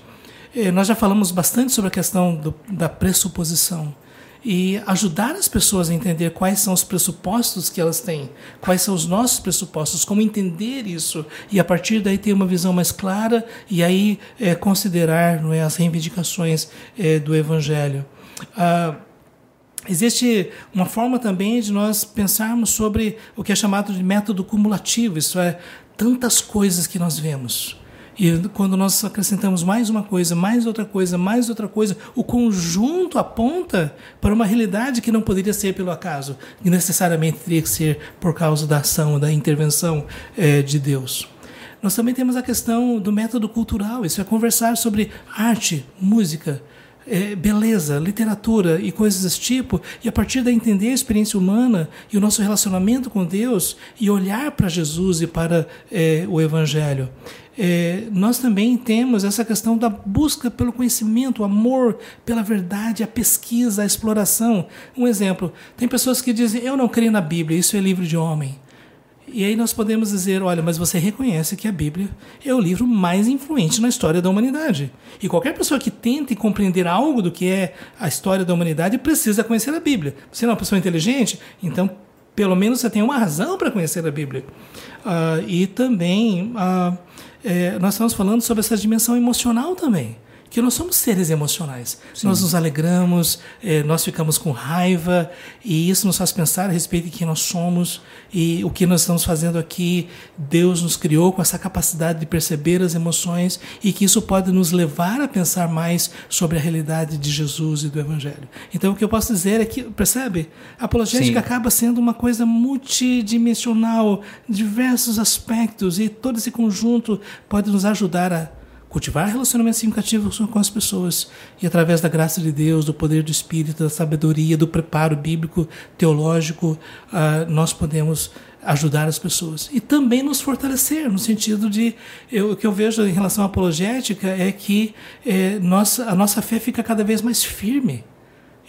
É, nós já falamos bastante sobre a questão do, da pressuposição e ajudar as pessoas a entender quais são os pressupostos que elas têm, quais são os nossos pressupostos, como entender isso e a partir daí ter uma visão mais clara e aí é, considerar não é, as reivindicações é, do Evangelho. Ah, existe uma forma também de nós pensarmos sobre o que é chamado de método cumulativo, isso é, tantas coisas que nós vemos e quando nós acrescentamos mais uma coisa, mais outra coisa, mais outra coisa, o conjunto aponta para uma realidade que não poderia ser pelo acaso, que necessariamente teria que ser por causa da ação, da intervenção é, de Deus. Nós também temos a questão do método cultural, isso é conversar sobre arte, música, é, beleza, literatura e coisas desse tipo, e a partir daí entender a experiência humana e o nosso relacionamento com Deus e olhar para Jesus e para é, o Evangelho. É, nós também temos essa questão da busca pelo conhecimento, o amor pela verdade, a pesquisa, a exploração. Um exemplo: tem pessoas que dizem, eu não creio na Bíblia, isso é livro de homem. E aí nós podemos dizer, olha, mas você reconhece que a Bíblia é o livro mais influente na história da humanidade. E qualquer pessoa que tente compreender algo do que é a história da humanidade precisa conhecer a Bíblia. Você não é uma pessoa inteligente? Então, pelo menos você tem uma razão para conhecer a Bíblia. Uh, e também, uh, é, nós estamos falando sobre essa dimensão emocional também Porque nós somos seres emocionais. Sim. Nós nos alegramos, eh, nós ficamos com raiva, e isso nos faz pensar a respeito de quem nós somos e o que nós estamos fazendo aqui. Deus nos criou com essa capacidade de perceber as emoções e que isso pode nos levar a pensar mais sobre a realidade de Jesus e do Evangelho. Então, o que eu posso dizer é que, percebe? A apologética Sim. acaba sendo uma coisa multidimensional, diversos aspectos, e todo esse conjunto pode nos ajudar a cultivar relacionamentos significativos com as pessoas e através da graça de Deus, do poder do Espírito, da sabedoria, do preparo bíblico, teológico, uh, nós podemos ajudar as pessoas e também nos fortalecer no sentido de eu, o que eu vejo em relação à apologética é que é, nossa, a nossa fé fica cada vez mais firme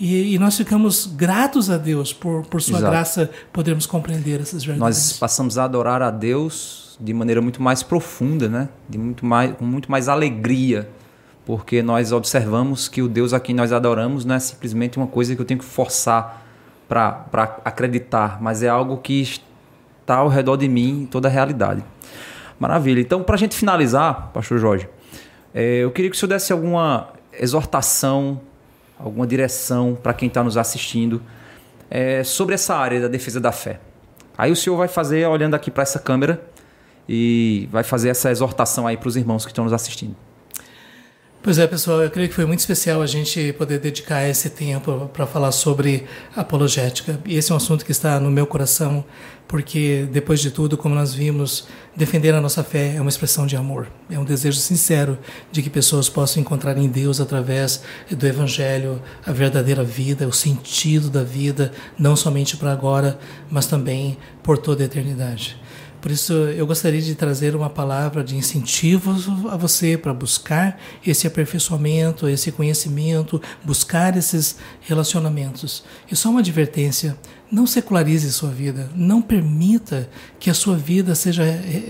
e, e, nós ficamos gratos a Deus por, por sua Exato. graça podermos compreender essas verdades. Nós passamos a adorar a Deus de maneira muito mais profunda, né? de muito mais, com muito mais alegria, porque nós observamos que o Deus a quem nós adoramos não é simplesmente uma coisa que eu tenho que forçar para acreditar, mas é algo que está ao redor de mim, em toda a realidade. Maravilha. Então, para a gente finalizar, Pastor Jorge, é, eu queria que o senhor desse alguma exortação, alguma direção para quem está nos assistindo é, sobre essa área da defesa da fé. Aí o senhor vai fazer, olhando aqui para essa câmera, e vai fazer essa exortação aí para os irmãos que estão nos assistindo. Pois é, pessoal, eu creio que foi muito especial a gente poder dedicar esse tempo para falar sobre apologética. E esse é um assunto que está no meu coração, porque, depois de tudo, como nós vimos, defender a nossa fé é uma expressão de amor. É um desejo sincero de que pessoas possam encontrar em Deus, através do Evangelho, a verdadeira vida, o sentido da vida, não somente para agora, mas também por toda a eternidade. Por isso, eu gostaria de trazer uma palavra de incentivo a você para buscar esse aperfeiçoamento, esse conhecimento, buscar esses relacionamentos. E só uma advertência: não secularize sua vida. Não permita que a sua vida seja,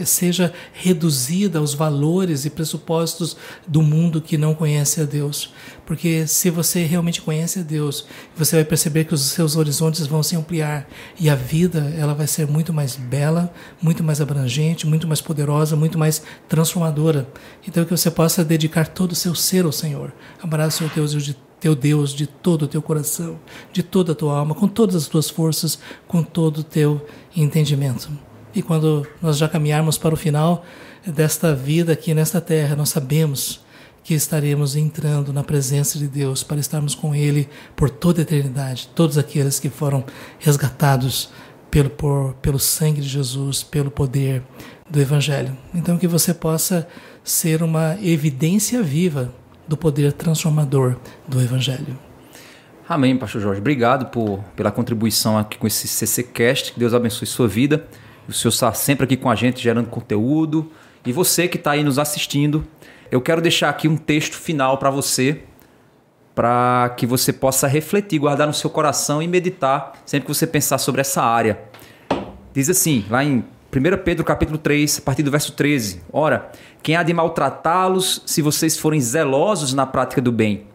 seja reduzida aos valores e pressupostos do mundo que não conhece a Deus. Porque se você realmente conhece a Deus, você vai perceber que os seus horizontes vão se ampliar e a vida ela vai ser muito mais bela, muito mais abrangente, muito mais poderosa, muito mais transformadora. Então que você possa dedicar todo o seu ser ao Senhor. Abraço seu Deus de teu Deus de todo o teu coração, de toda a tua alma, com todas as tuas forças, com todo o teu entendimento. E quando nós já caminharmos para o final desta vida aqui nesta terra, nós sabemos que estaremos entrando na presença de Deus para estarmos com Ele por toda a eternidade. Todos aqueles que foram resgatados pelo, por, pelo sangue de Jesus, pelo poder do Evangelho. Então, que você possa ser uma evidência viva do poder transformador do Evangelho. Amém, Pastor Jorge. Obrigado por, pela contribuição aqui com esse CCCast. Que Deus abençoe sua vida. O Senhor está sempre aqui com a gente, gerando conteúdo. E você que está aí nos assistindo, eu quero deixar aqui um texto final para você, para que você possa refletir, guardar no seu coração e meditar sempre que você pensar sobre essa área. Diz assim, lá em 1 Pedro capítulo 3, a partir do verso 13. Ora, quem há de maltratá-los se vocês forem zelosos na prática do bem?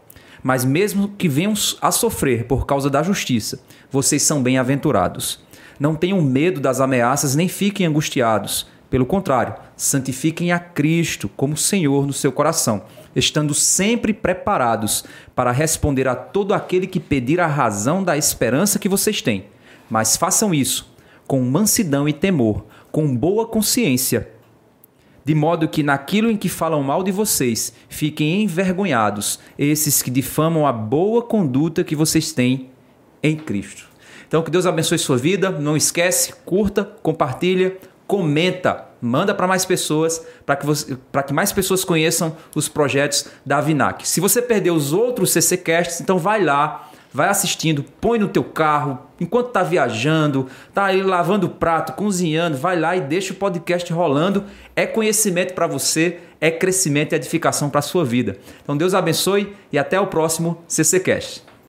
Mas mesmo que venham a sofrer por causa da justiça, vocês são bem-aventurados. Não tenham medo das ameaças nem fiquem angustiados. Pelo contrário, santifiquem a Cristo como Senhor no seu coração, estando sempre preparados para responder a todo aquele que pedir a razão da esperança que vocês têm. Mas façam isso com mansidão e temor com boa consciência, de modo que naquilo em que falam mal de vocês fiquem envergonhados esses que difamam a boa conduta que vocês têm em Cristo. Então que Deus abençoe sua vida, não esquece, curta, compartilha, comenta, manda para mais pessoas, para que, que mais pessoas conheçam os projetos da Vinac. Se você perdeu os outros CCcasts, então vai lá, vai assistindo, põe no teu carro, enquanto tá viajando, tá aí lavando prato, cozinhando, vai lá e deixa o podcast rolando. É conhecimento para você, é crescimento e edificação para sua vida. Então Deus abençoe e até o próximo CCcast.